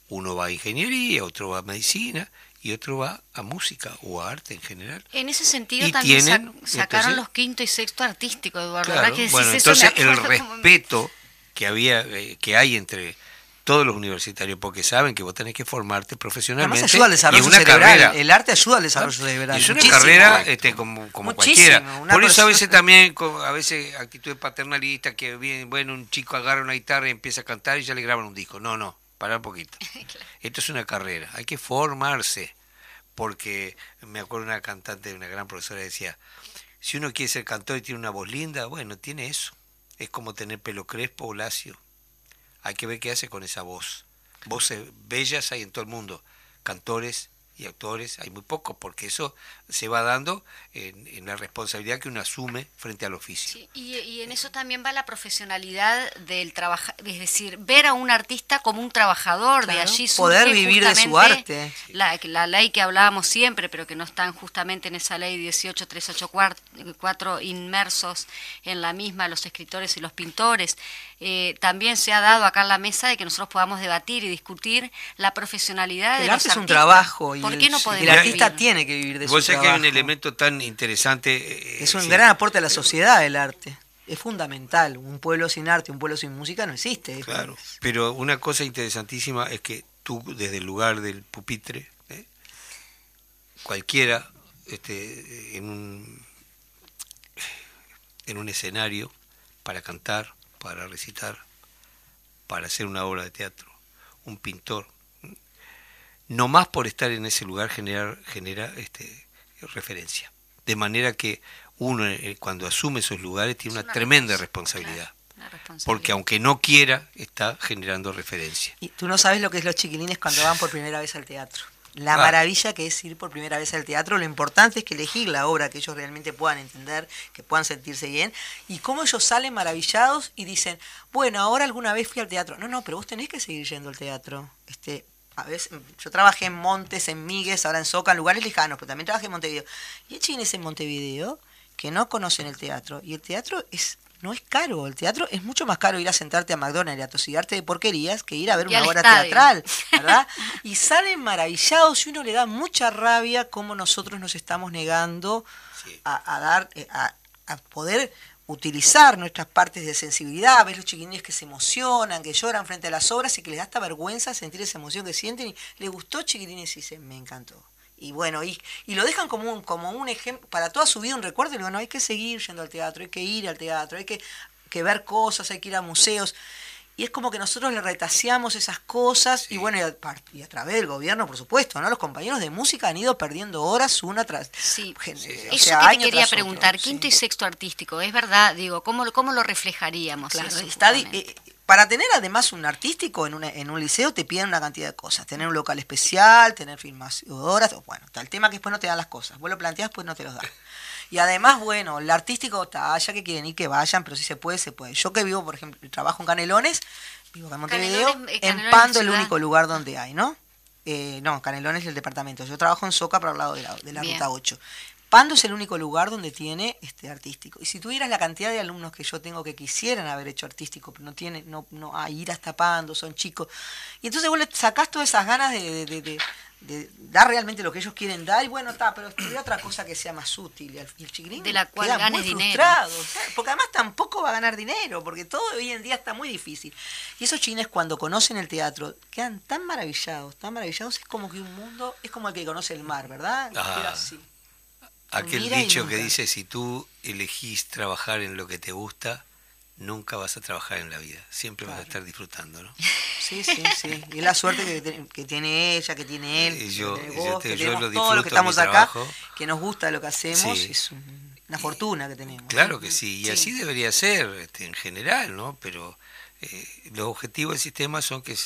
[SPEAKER 2] uno va a ingeniería, otro va a medicina y otro va a música o a arte en general.
[SPEAKER 1] En ese sentido
[SPEAKER 2] Y
[SPEAKER 1] también sacaron
[SPEAKER 2] entonces-
[SPEAKER 1] los quinto y sexto artístico, Eduardo.
[SPEAKER 2] Claro,
[SPEAKER 1] ¿verdad que decís
[SPEAKER 2] bueno, entonces el
[SPEAKER 1] como-
[SPEAKER 2] respeto que había, eh, que hay entre todos los universitarios, porque saben que vos tenés que formarte profesionalmente.
[SPEAKER 5] Además ayuda al desarrollo
[SPEAKER 2] una
[SPEAKER 5] cerebral.
[SPEAKER 2] carrera.
[SPEAKER 5] El arte ayuda al desarrollo cerebral.
[SPEAKER 2] Y es una
[SPEAKER 5] muchísimo.
[SPEAKER 2] carrera este, como, como cualquiera. Por eso a veces también, a veces actitudes paternalistas, que bien, bueno, un chico agarra una guitarra y empieza a cantar y ya le graban un disco. No, no, para un poquito. Esto es una carrera, hay que formarse. Porque me acuerdo una cantante, una gran profesora decía, si uno quiere ser cantor y tiene una voz linda, bueno, tiene eso. Es como tener pelo crespo o lacio. Hay que ver qué hace con esa voz. Voces bellas hay en todo el mundo. Cantores y actores hay muy pocos, porque eso se va dando en, en la responsabilidad que uno asume frente al oficio.
[SPEAKER 1] Sí, y, y en eso también va la profesionalidad del trabajo, es decir, ver a un artista como un trabajador, de allí
[SPEAKER 5] poder vivir de su arte.
[SPEAKER 1] La, la ley que hablábamos siempre, pero que no están justamente en esa ley 18384 inmersos en la misma los escritores y los pintores. Eh, también se ha dado acá en la mesa de que nosotros podamos debatir y discutir la profesionalidad de
[SPEAKER 5] El
[SPEAKER 1] los
[SPEAKER 5] arte es un trabajo y
[SPEAKER 1] ¿Por
[SPEAKER 5] el,
[SPEAKER 1] qué no
[SPEAKER 5] el
[SPEAKER 1] podemos
[SPEAKER 5] artista
[SPEAKER 1] vivir?
[SPEAKER 5] tiene que vivir de su
[SPEAKER 2] Vos sabés que hay un
[SPEAKER 5] trabajo.
[SPEAKER 2] elemento tan interesante. eh,
[SPEAKER 5] Es un
[SPEAKER 2] sí.
[SPEAKER 5] gran aporte a la sociedad el arte. Es fundamental. Un pueblo sin arte, un pueblo sin música no existe. Es-
[SPEAKER 2] Claro, pero una cosa interesantísima es que tú desde el lugar del pupitre, ¿eh? cualquiera este, en, un, en un escenario para cantar, para recitar, para hacer una obra de teatro, un pintor. No más por estar en ese lugar generar, genera este, referencia. De manera que uno eh, cuando asume esos lugares tiene una
[SPEAKER 1] una
[SPEAKER 2] tremenda
[SPEAKER 1] respons-
[SPEAKER 2] responsabilidad.
[SPEAKER 1] claro, una responsabilidad.
[SPEAKER 2] Porque aunque no quiera, está generando referencia.
[SPEAKER 5] Y tú no sabes lo que es los chiquilines cuando van por primera vez al teatro. La
[SPEAKER 2] Ah.
[SPEAKER 5] maravilla que es ir por primera vez al teatro, lo importante es que elegir la obra que ellos realmente puedan entender, que puedan sentirse bien, y cómo ellos salen maravillados y dicen, bueno, ahora alguna vez fui al teatro. No, no, pero vos tenés que seguir yendo al teatro. Este, a veces, yo trabajé en Montes, en Migues, ahora en Soca, en lugares lejanos, pero también trabajé en Montevideo. Y hay chiquines en Montevideo que no conocen el teatro, y el teatro es no es caro, el teatro es mucho más caro ir a sentarte a McDonald's y a tosigarte de porquerías que ir a ver
[SPEAKER 1] Y
[SPEAKER 5] una obra
[SPEAKER 1] estadio.
[SPEAKER 5] teatral, ¿verdad? Y salen maravillados y uno le da mucha rabia cómo nosotros nos estamos negando
[SPEAKER 2] Sí.
[SPEAKER 5] a, a dar, eh, a, a poder utilizar nuestras partes de sensibilidad, ves los chiquilines que se emocionan, que lloran frente a las obras y que les da hasta vergüenza sentir esa emoción que sienten y les gustó chiquilines y dicen, me encantó. Y bueno, y, y lo dejan como un, como un ejemplo, para toda su vida un recuerdo, y digo, no, hay que seguir yendo al teatro, hay que ir al teatro, hay que, que ver cosas, hay que ir a museos. Y es como que nosotros le retaseamos esas cosas y bueno, y a, y a través del gobierno, por supuesto, ¿no? Los compañeros de música han ido perdiendo horas una tras...
[SPEAKER 1] Sí,
[SPEAKER 5] gen- o
[SPEAKER 1] eso
[SPEAKER 5] sea,
[SPEAKER 1] que
[SPEAKER 5] año
[SPEAKER 1] te quería
[SPEAKER 5] tras otro,
[SPEAKER 1] preguntar,
[SPEAKER 5] sí.
[SPEAKER 1] quinto y sexto artístico, ¿es verdad? Digo, ¿cómo, cómo lo reflejaríamos?
[SPEAKER 5] Claro,
[SPEAKER 1] eso,
[SPEAKER 5] está eh, para tener además un artístico en, una- en un liceo te piden una cantidad de cosas. Tener un local especial, tener filmadoras, o bueno, está el tema que después no te dan las cosas. Vos lo planteás, pues no te los dan. Y además, bueno, el artístico está, ya que quieren ir, que vayan, pero si se puede, se puede. Yo que vivo, por ejemplo, trabajo en Canelones, vivo acá en Montevideo,
[SPEAKER 1] Canelones, eh,
[SPEAKER 5] en Pando el
[SPEAKER 1] ciudad.
[SPEAKER 5] único lugar donde hay, ¿no? Eh, no, Canelones es el departamento. Yo trabajo en Soca, para el lado de la, de la ruta 8. Pando es el único lugar donde tiene este artístico. Y si tuvieras la cantidad de alumnos que yo tengo que quisieran haber hecho artístico, pero no tienen, no, no a ir hasta Pando, son chicos. Y entonces vos le sacás todas esas ganas de, de- de- de- de dar realmente lo que ellos quieren dar, y bueno, está, pero estudia otra cosa que sea más útil. Y el, chiquilín
[SPEAKER 1] De la cual
[SPEAKER 5] queda
[SPEAKER 1] ganes
[SPEAKER 5] muy
[SPEAKER 1] dinero.
[SPEAKER 5] frustrado, claro, porque además tampoco va a ganar dinero, porque todo hoy en día está muy difícil. Y esos chiquines cuando conocen el teatro quedan tan maravillados, tan maravillados, es como que un mundo, es como el que conoce el mar, ¿verdad?
[SPEAKER 2] Ah.
[SPEAKER 5] Queda así.
[SPEAKER 2] Aquel dicho que dice, si tú elegís trabajar en lo que te gusta, nunca vas a trabajar en la vida, siempre vas a estar disfrutando, ¿no?
[SPEAKER 5] Sí, sí, sí. Y es la suerte que, te- que tiene ella, que tiene él,
[SPEAKER 2] Y
[SPEAKER 5] que
[SPEAKER 2] yo-
[SPEAKER 5] tenés
[SPEAKER 2] yo
[SPEAKER 5] vos,
[SPEAKER 2] te-
[SPEAKER 5] que
[SPEAKER 2] yo lo
[SPEAKER 5] todos los que estamos acá, que nos gusta lo que hacemos,
[SPEAKER 2] Sí.
[SPEAKER 5] es un- una fortuna que tenemos.
[SPEAKER 2] Claro que sí, y
[SPEAKER 5] Sí.
[SPEAKER 2] así debería ser este, en general, ¿no? Pero eh, los objetivos del sistema son que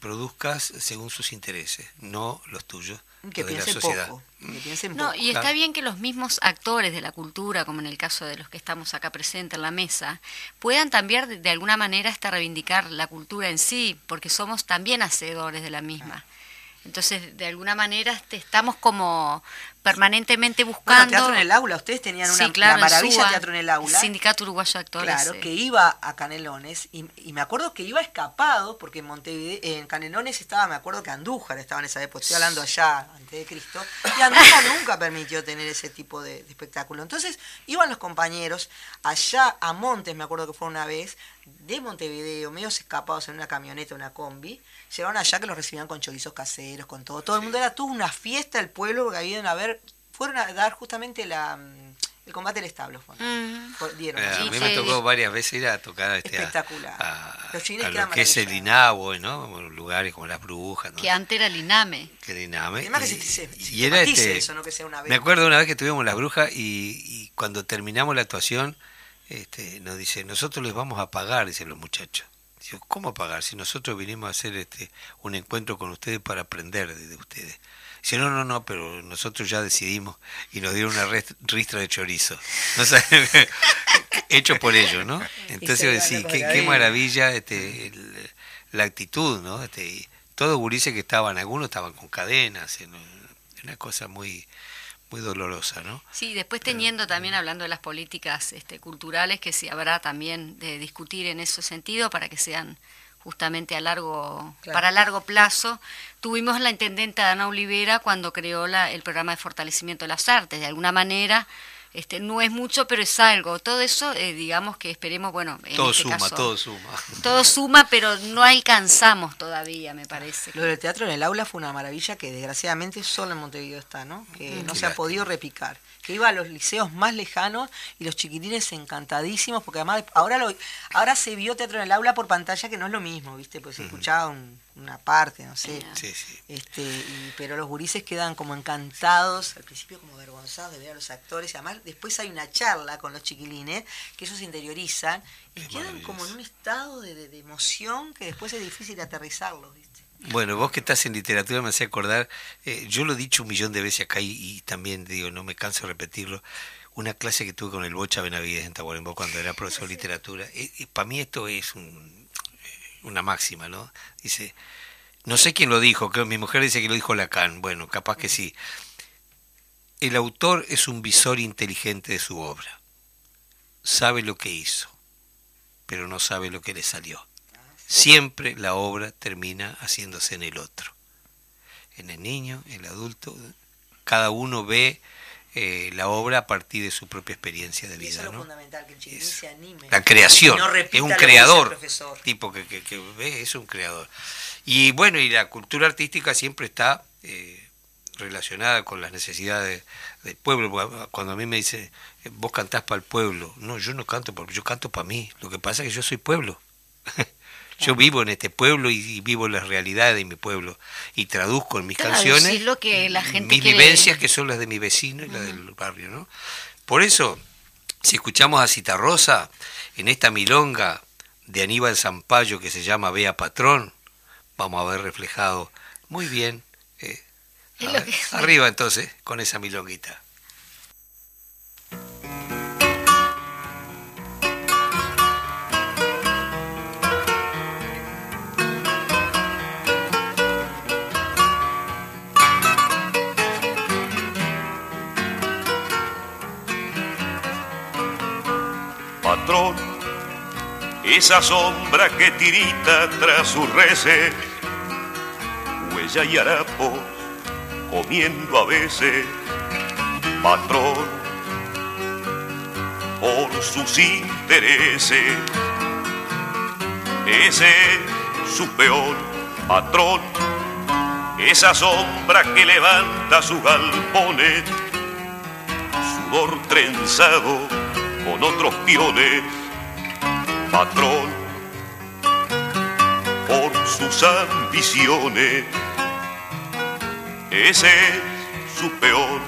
[SPEAKER 2] produzcas según sus intereses, no los tuyos,
[SPEAKER 5] Que piensen
[SPEAKER 2] sociedad.
[SPEAKER 5] poco. Que piensen
[SPEAKER 1] No,
[SPEAKER 5] poco.
[SPEAKER 1] y está
[SPEAKER 2] Claro.
[SPEAKER 1] bien que los mismos actores de la cultura, como en el caso de los que estamos acá presentes en la mesa, puedan también de, de alguna manera hasta reivindicar la cultura en sí, porque somos también hacedores de la misma. Entonces, de alguna manera este, estamos como permanentemente
[SPEAKER 5] Bueno,
[SPEAKER 1] buscando...
[SPEAKER 5] teatro en el aula, ustedes tenían una
[SPEAKER 1] Sí, claro,
[SPEAKER 5] la maravilla
[SPEAKER 1] SUA,
[SPEAKER 5] teatro en el aula.
[SPEAKER 1] Sindicato Uruguayo de Actores.
[SPEAKER 5] Claro,
[SPEAKER 1] eh.
[SPEAKER 5] que iba a Canelones y, y me acuerdo que iba escapado porque en Montevideo, en Canelones estaba, me acuerdo que Andújar estaba en esa época, estoy hablando allá, antes de Cristo, y Andújar nunca permitió tener ese tipo de, de espectáculo. Entonces iban los compañeros allá a Montes, me acuerdo que fue una vez, de Montevideo, medios escapados en una camioneta, una combi, llegaron allá que los recibían con chorizos caseros, con todo. Todo el mundo era, tuvo una fiesta el pueblo porque habían a ver, fueron a dar justamente la, mm, el combate del establo.
[SPEAKER 1] Mm.
[SPEAKER 5] Dieron.
[SPEAKER 2] Eh, a mí me tocó varias veces ir a tocar este, a-
[SPEAKER 5] Espectacular.
[SPEAKER 2] a,
[SPEAKER 5] Los chiles
[SPEAKER 2] a lo que es el. Inabo, ¿no? Lugares como las brujas, ¿no?
[SPEAKER 1] Que antes era el INAME.
[SPEAKER 2] que el Iname.
[SPEAKER 5] Además que
[SPEAKER 2] y,
[SPEAKER 5] se- se- se
[SPEAKER 2] y era este,
[SPEAKER 5] eso, no que sea una vez.
[SPEAKER 2] me acuerdo una vez que tuvimos las brujas y, y cuando terminamos la actuación este, nos dice, nosotros les vamos a pagar, dicen los muchachos. Digo, ¿cómo pagar? Si nosotros vinimos a hacer este un encuentro con ustedes para aprender de, de ustedes. Dice, no, no, no, pero nosotros ya decidimos y nos dieron una ristra de chorizo. No hecho por ellos, ¿no? Entonces, sí, qué, maravilla este, el- la actitud, ¿no? Este, y todos gurises que estaban, algunos estaban con cadenas, en- una cosa muy muy dolorosa, ¿no?
[SPEAKER 1] Sí, después teniendo también hablando de las políticas este, culturales que sí habrá también de discutir en ese sentido para que sean justamente a largo
[SPEAKER 5] Claro.
[SPEAKER 1] para largo plazo. Tuvimos la intendenta Ana Olivera cuando creó la, el programa de fortalecimiento de las artes. De alguna manera, este, no es mucho, pero es algo. Todo eso, eh, digamos que esperemos, bueno, en
[SPEAKER 2] todo
[SPEAKER 1] este
[SPEAKER 2] suma,
[SPEAKER 1] caso,
[SPEAKER 2] todo suma.
[SPEAKER 1] todo suma, pero no alcanzamos todavía, me parece.
[SPEAKER 5] Lo del teatro en el aula fue una maravilla que desgraciadamente solo en Montevideo está, ¿no? Que
[SPEAKER 1] Mm.
[SPEAKER 5] no se ha podido repicar. Que iba a los liceos más lejanos y los chiquitines encantadísimos, porque además ahora lo, ahora se vio teatro en el aula por pantalla, que no es lo mismo, ¿viste? Pues se escuchaba un- una parte, no sé.
[SPEAKER 2] Sí, sí.
[SPEAKER 5] Este, y- pero los gurises quedan como encantados, al principio como avergonzados de ver a los actores, y además después hay una charla con los chiquilines que ellos se interiorizan y
[SPEAKER 2] Es
[SPEAKER 5] quedan como en un estado de, de- de emoción que después es difícil aterrizarlos, ¿viste?
[SPEAKER 2] Bueno, vos que estás en literatura me hace acordar, eh, yo lo he dicho un millón de veces acá y, y también digo, no me canso de repetirlo, una clase que tuve con el Bocha Benavides en Tahuarembó cuando era profesor de literatura. Para mí esto es un- una máxima, ¿no? Dice, no sé quién lo dijo, creo mi mujer dice que lo dijo Lacan, bueno, capaz que sí. El autor es un visor inteligente de su obra. Sabe lo que hizo, pero no sabe lo que le salió. Siempre la obra termina haciéndose en el otro. En el niño, en el adulto, cada uno ve eh, la obra a partir de su propia experiencia de
[SPEAKER 5] Y eso es
[SPEAKER 2] vida.
[SPEAKER 5] lo
[SPEAKER 2] ¿no?
[SPEAKER 5] fundamental, que el chiquilín se anime.
[SPEAKER 2] La creación,
[SPEAKER 5] no
[SPEAKER 2] es un creador, tipo que, que, que ve, es un creador. Y bueno, y la cultura artística siempre está eh, relacionada con las necesidades del pueblo. Cuando a mí me dice, eh, vos cantás para el pueblo, no, yo no canto, porque yo canto para mí. Lo que pasa es que yo soy pueblo. Yo vivo en este pueblo y, vivo las realidades de mi pueblo y traduzco en mis
[SPEAKER 1] Claro,
[SPEAKER 2] canciones
[SPEAKER 1] lo que la gente
[SPEAKER 2] mis
[SPEAKER 1] quiere-
[SPEAKER 2] vivencias que son las de mi vecino y las del barrio, ¿no? Por eso, si escuchamos a Citarrosa en esta milonga de Aníbal Zampayo que se llama Bea Patrón, vamos a ver reflejado muy bien. eh, a ver, arriba entonces con esa milonguita.
[SPEAKER 6] Patrón, esa sombra que tirita tras su reces, huella y harapos, comiendo a veces, patrón, por sus intereses, ese es su peor patrón, esa sombra que levanta sus galpones, sudor trenzado con otros piones,
[SPEAKER 7] patrón, por sus ambiciones, ese es su peor.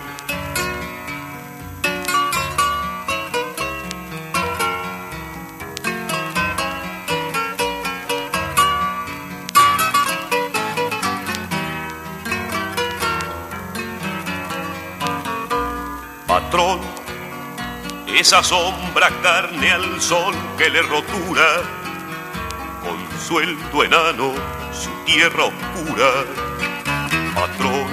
[SPEAKER 7] Patrón, esa sombra carne al sol que le rotura, con sueldo enano su tierra oscura, patrón,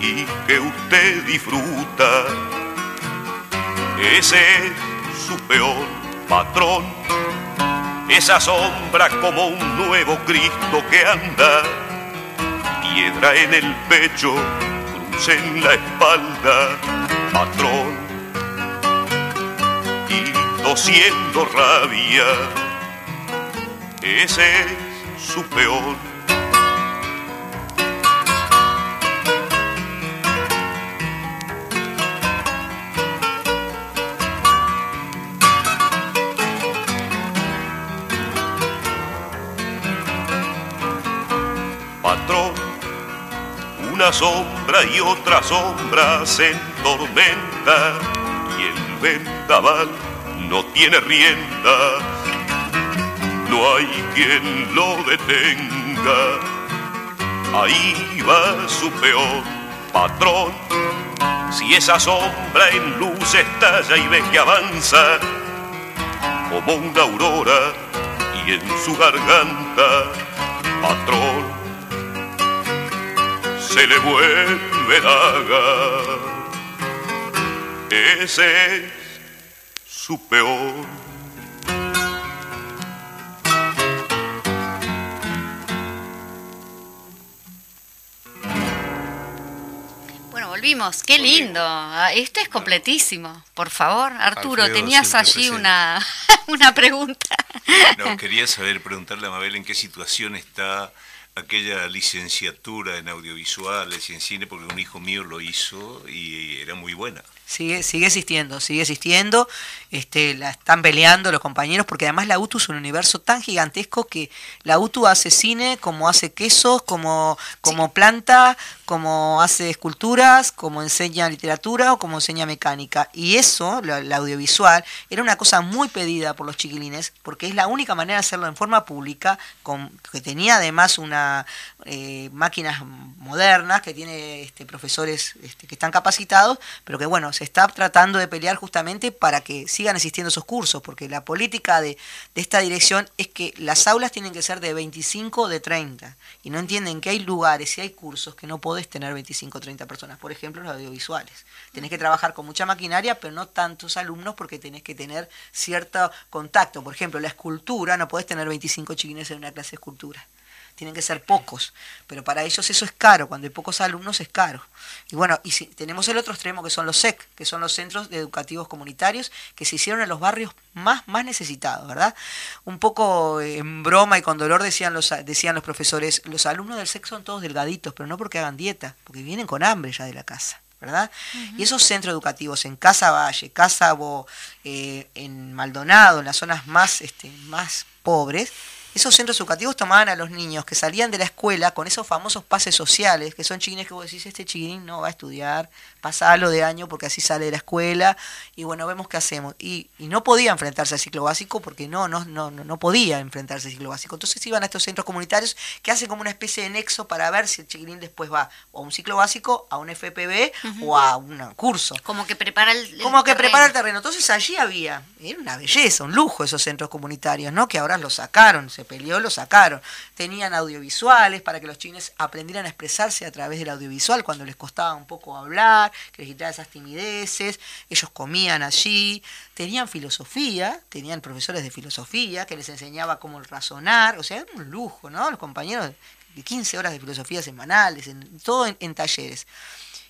[SPEAKER 7] y que usted disfruta, ese es su peor patrón, esa sombra como un nuevo Cristo que anda, piedra en el pecho, cruz en la espalda, patrón tosiendo rabia. Ese es su peor. Patrón, una sombra y otra sombra se entormenta y el vendaval no tiene rienda. No hay quien lo detenga. Ahí va su peor patrón. Si esa sombra en luz estalla y ve que avanza como una aurora y en su garganta, patrón, se le vuelve daga. Ese es su peor.
[SPEAKER 1] Bueno, volvimos. Qué lindo. Ah, Esto es completísimo. Por favor, Arturo,
[SPEAKER 4] Alfredo,
[SPEAKER 1] tenías allí
[SPEAKER 4] presente.
[SPEAKER 1] una, una pregunta.
[SPEAKER 4] No, quería saber, preguntarle a Mabel en qué situación está aquella licenciatura en audiovisuales y en cine, porque un hijo mío lo hizo y era muy buena.
[SPEAKER 5] Sigue, sigue existiendo, sigue existiendo. Este, la están peleando los compañeros, porque además la UTU es un universo tan gigantesco que la UTU hace cine, como hace quesos, como, como planta, como hace esculturas, como enseña literatura o como enseña mecánica. Y eso, la, la audiovisual, era una cosa muy pedida por los chiquilines, porque es la única manera de hacerlo en forma pública, con, que tenía además una eh, máquinas modernas, que tiene este, profesores este, que están capacitados, pero que bueno, se está tratando de pelear justamente para que sigan existiendo esos cursos, porque la política de, esta dirección es que las aulas tienen que ser de 25 o de 30, y no entienden que hay lugares y hay cursos que no podés tener 25 o 30 personas, por ejemplo los audiovisuales. Tenés que trabajar con mucha maquinaria, pero no tantos alumnos porque tenés que tener cierto contacto. Por ejemplo, la escultura, no podés tener 25 chiquines en una clase de escultura tienen que ser pocos, pero para ellos eso es caro, cuando hay pocos alumnos es caro. Y bueno, y si, tenemos el otro extremo que son los SEC, que son los centros educativos comunitarios, que se hicieron en los barrios más, más necesitados, ¿verdad? Un poco eh, en broma y con dolor decían los, decían los profesores, los alumnos del SEC son todos delgaditos, pero no porque hagan dieta, porque vienen con hambre ya de la casa. ¿verdad? Y esos centros educativos en Casa Valle, Casa Bo, eh, en Maldonado, en las zonas más, este, más pobres, esos centros educativos tomaban a los niños que salían de la escuela con esos famosos pases sociales, que son chiquines que vos decís, este chiquinín no va a estudiar, pasalo de año porque así sale de la escuela, y bueno, vemos qué hacemos. Y, y no podía enfrentarse al ciclo básico porque no, no, no, no, no podía enfrentarse al ciclo básico. Entonces iban a estos centros comunitarios que hacen como una especie de nexo para ver si el chiquinín después va a un ciclo básico, a un FPB o a un curso.
[SPEAKER 1] Como que prepara el, el
[SPEAKER 5] Como que
[SPEAKER 1] terreno.
[SPEAKER 5] prepara el terreno. Entonces allí había, era una belleza, un lujo esos centros comunitarios, ¿no? Que ahora los sacaron, peleó, los sacaron. Tenían audiovisuales para que los chinos aprendieran a expresarse a través del audiovisual cuando les costaba un poco hablar, que les quitaba esas timideces. Ellos comían allí, tenían filosofía, tenían profesores de filosofía que les enseñaba cómo razonar, o sea, era un lujo, ¿no? Los compañeros de 15 horas de filosofía semanales, en, todo en talleres.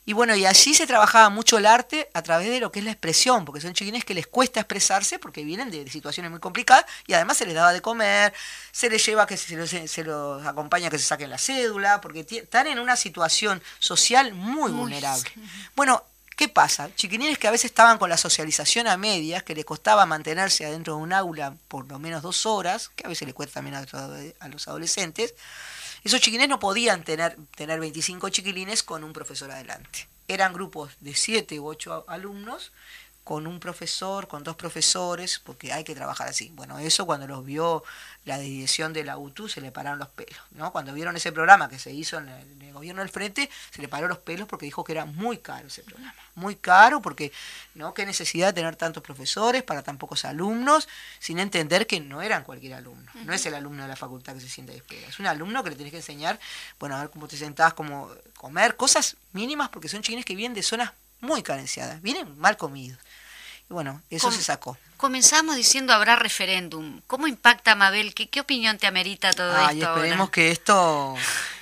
[SPEAKER 5] Y bueno, y allí se trabajaba mucho el arte a través de lo que es la expresión, porque son chiquines que les cuesta expresarse porque vienen de, situaciones muy complicadas y además se les daba de comer, se les lleva que se los, se los acompaña que se saquen la cédula, porque están en una situación social muy vulnerable. Bueno, ¿Qué pasa? Chiquilines que a veces estaban con la socialización a medias, que le costaba mantenerse adentro de un aula por lo menos dos horas, que a veces le cuesta también a, a los adolescentes, esos chiquilines no podían tener, tener 25 chiquilines con un profesor adelante. Eran grupos de 7 u 8 alumnos con un profesor, con dos profesores, porque hay que trabajar así. Bueno, eso cuando los vio la dirección de la UTU se le pararon los pelos, ¿no? Cuando vieron ese programa que se hizo en el, gobierno del frente, se le paró los pelos porque dijo que era muy caro ese programa, muy caro porque, ¿no? Qué necesidad de tener tantos profesores para tan pocos alumnos, sin entender que no eran cualquier alumno, no es el alumno de la facultad que se sienta y espera, es un alumno que le tenés que enseñar, bueno, a ver cómo te sentás, cómo comer, cosas mínimas porque son chiquines que vienen de zonas muy carenciadas, vienen mal comidos. Y bueno, eso se sacó.
[SPEAKER 1] Comenzamos diciendo habrá referéndum. ¿Cómo impacta, Mabel? ¿Qué, qué opinión te amerita todo esto?
[SPEAKER 5] Esperemos que esto,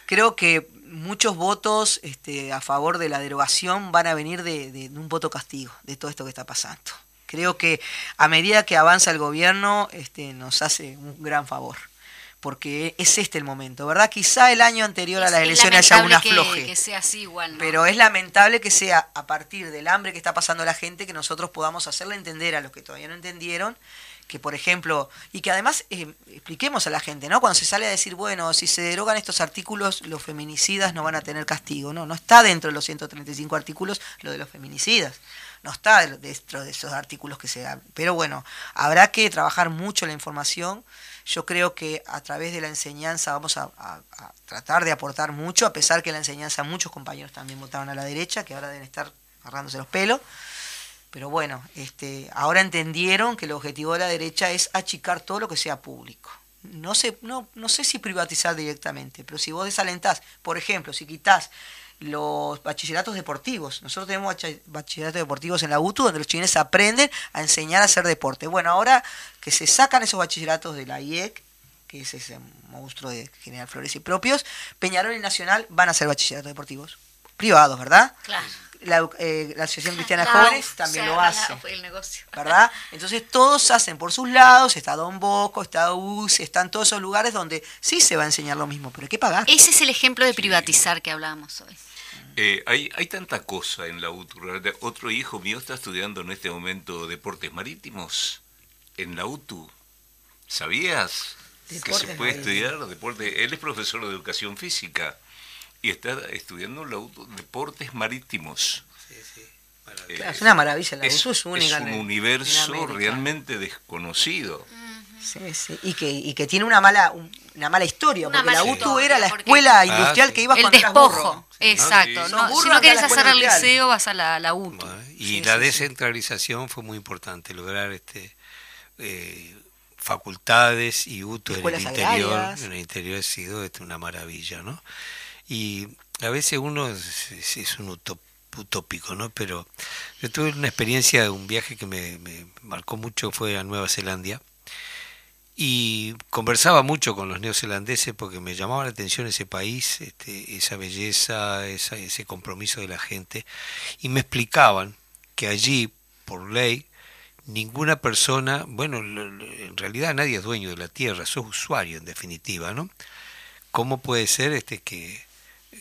[SPEAKER 5] creo que muchos votos este, a favor de la derogación van a venir de, de, un voto castigo, de todo esto que está pasando. Creo que a medida que avanza el gobierno, este, nos hace un gran favor porque es este el momento, ¿verdad? Quizá el año anterior a las elecciones haya una floje.
[SPEAKER 1] Que sea así igual, ¿no?
[SPEAKER 5] Pero es lamentable que sea a partir del hambre que está pasando la gente que nosotros podamos hacerle entender a los que todavía no entendieron que por ejemplo, y que además eh, expliquemos a la gente, ¿no? Cuando se sale a decir, bueno, si se derogan estos artículos, los feminicidas no van a tener castigo, no, no está dentro de los 135 artículos lo de los feminicidas, no está dentro de esos artículos que se dan. Pero bueno, habrá que trabajar mucho la información, yo creo que a través de la enseñanza vamos a, tratar de aportar mucho, a pesar que la enseñanza muchos compañeros también votaron a la derecha, que ahora deben estar agarrándose los pelos. Pero bueno, este, ahora entendieron que el objetivo de la derecha es achicar todo lo que sea público. No sé, no, no sé si privatizar directamente, pero si vos desalentás, por ejemplo, si quitas los bachilleratos deportivos. Nosotros tenemos bachilleratos deportivos en la UTU donde los chilenos aprenden a enseñar a hacer deporte. Bueno, ahora que se sacan esos bachilleratos de la IEC, que es ese monstruo de General Flores y propios, Peñarol y Nacional van a ser bachilleratos deportivos privados, ¿verdad?
[SPEAKER 1] Claro.
[SPEAKER 5] La, eh, Asociación Cristiana de Jóvenes también lo hace.
[SPEAKER 1] El negocio.
[SPEAKER 5] ¿Verdad? Entonces todos hacen por sus lados, está Don Bosco, está UCI, están todos esos lugares donde sí se va a enseñar lo mismo, pero hay que pagar.
[SPEAKER 1] Ese es el ejemplo de privatizar que hablábamos hoy.
[SPEAKER 4] Eh, hay, hay tanta cosa en la UTU. Otro hijo mío está estudiando en este momento deportes marítimos en la UTU. ¿Sabías que se puede estudiar deportes? Él es profesor de educación física y está estudiando en la UTU deportes marítimos.
[SPEAKER 5] Sí, sí. es una maravilla, la
[SPEAKER 4] es,
[SPEAKER 5] UTU es única.
[SPEAKER 4] Es un universo realmente desconocido.
[SPEAKER 5] Sí, sí. Y que, y que tiene una mala, una mala historia, porque la UTU era la escuela industrial que iba
[SPEAKER 1] el despojo. Exacto. No, si no querés hacer el liceo, vas a la, la UTU.
[SPEAKER 2] y la descentralización fue muy importante, lograr este eh, facultades y UTU en el interior. En el interior ha sido este, una maravilla, ¿no? Y a veces uno es, es un utópico, ¿no? Pero yo tuve una experiencia de un viaje que me, me marcó mucho, fue a Nueva Zelanda y conversaba mucho con los neozelandeses porque me llamaba la atención ese país, este, esa belleza, ese compromiso de la gente, y me explicaban que allí, por ley, ninguna persona, bueno, en realidad nadie es dueño de la tierra, sos usuario en definitiva, ¿no? ¿Cómo puede ser este que,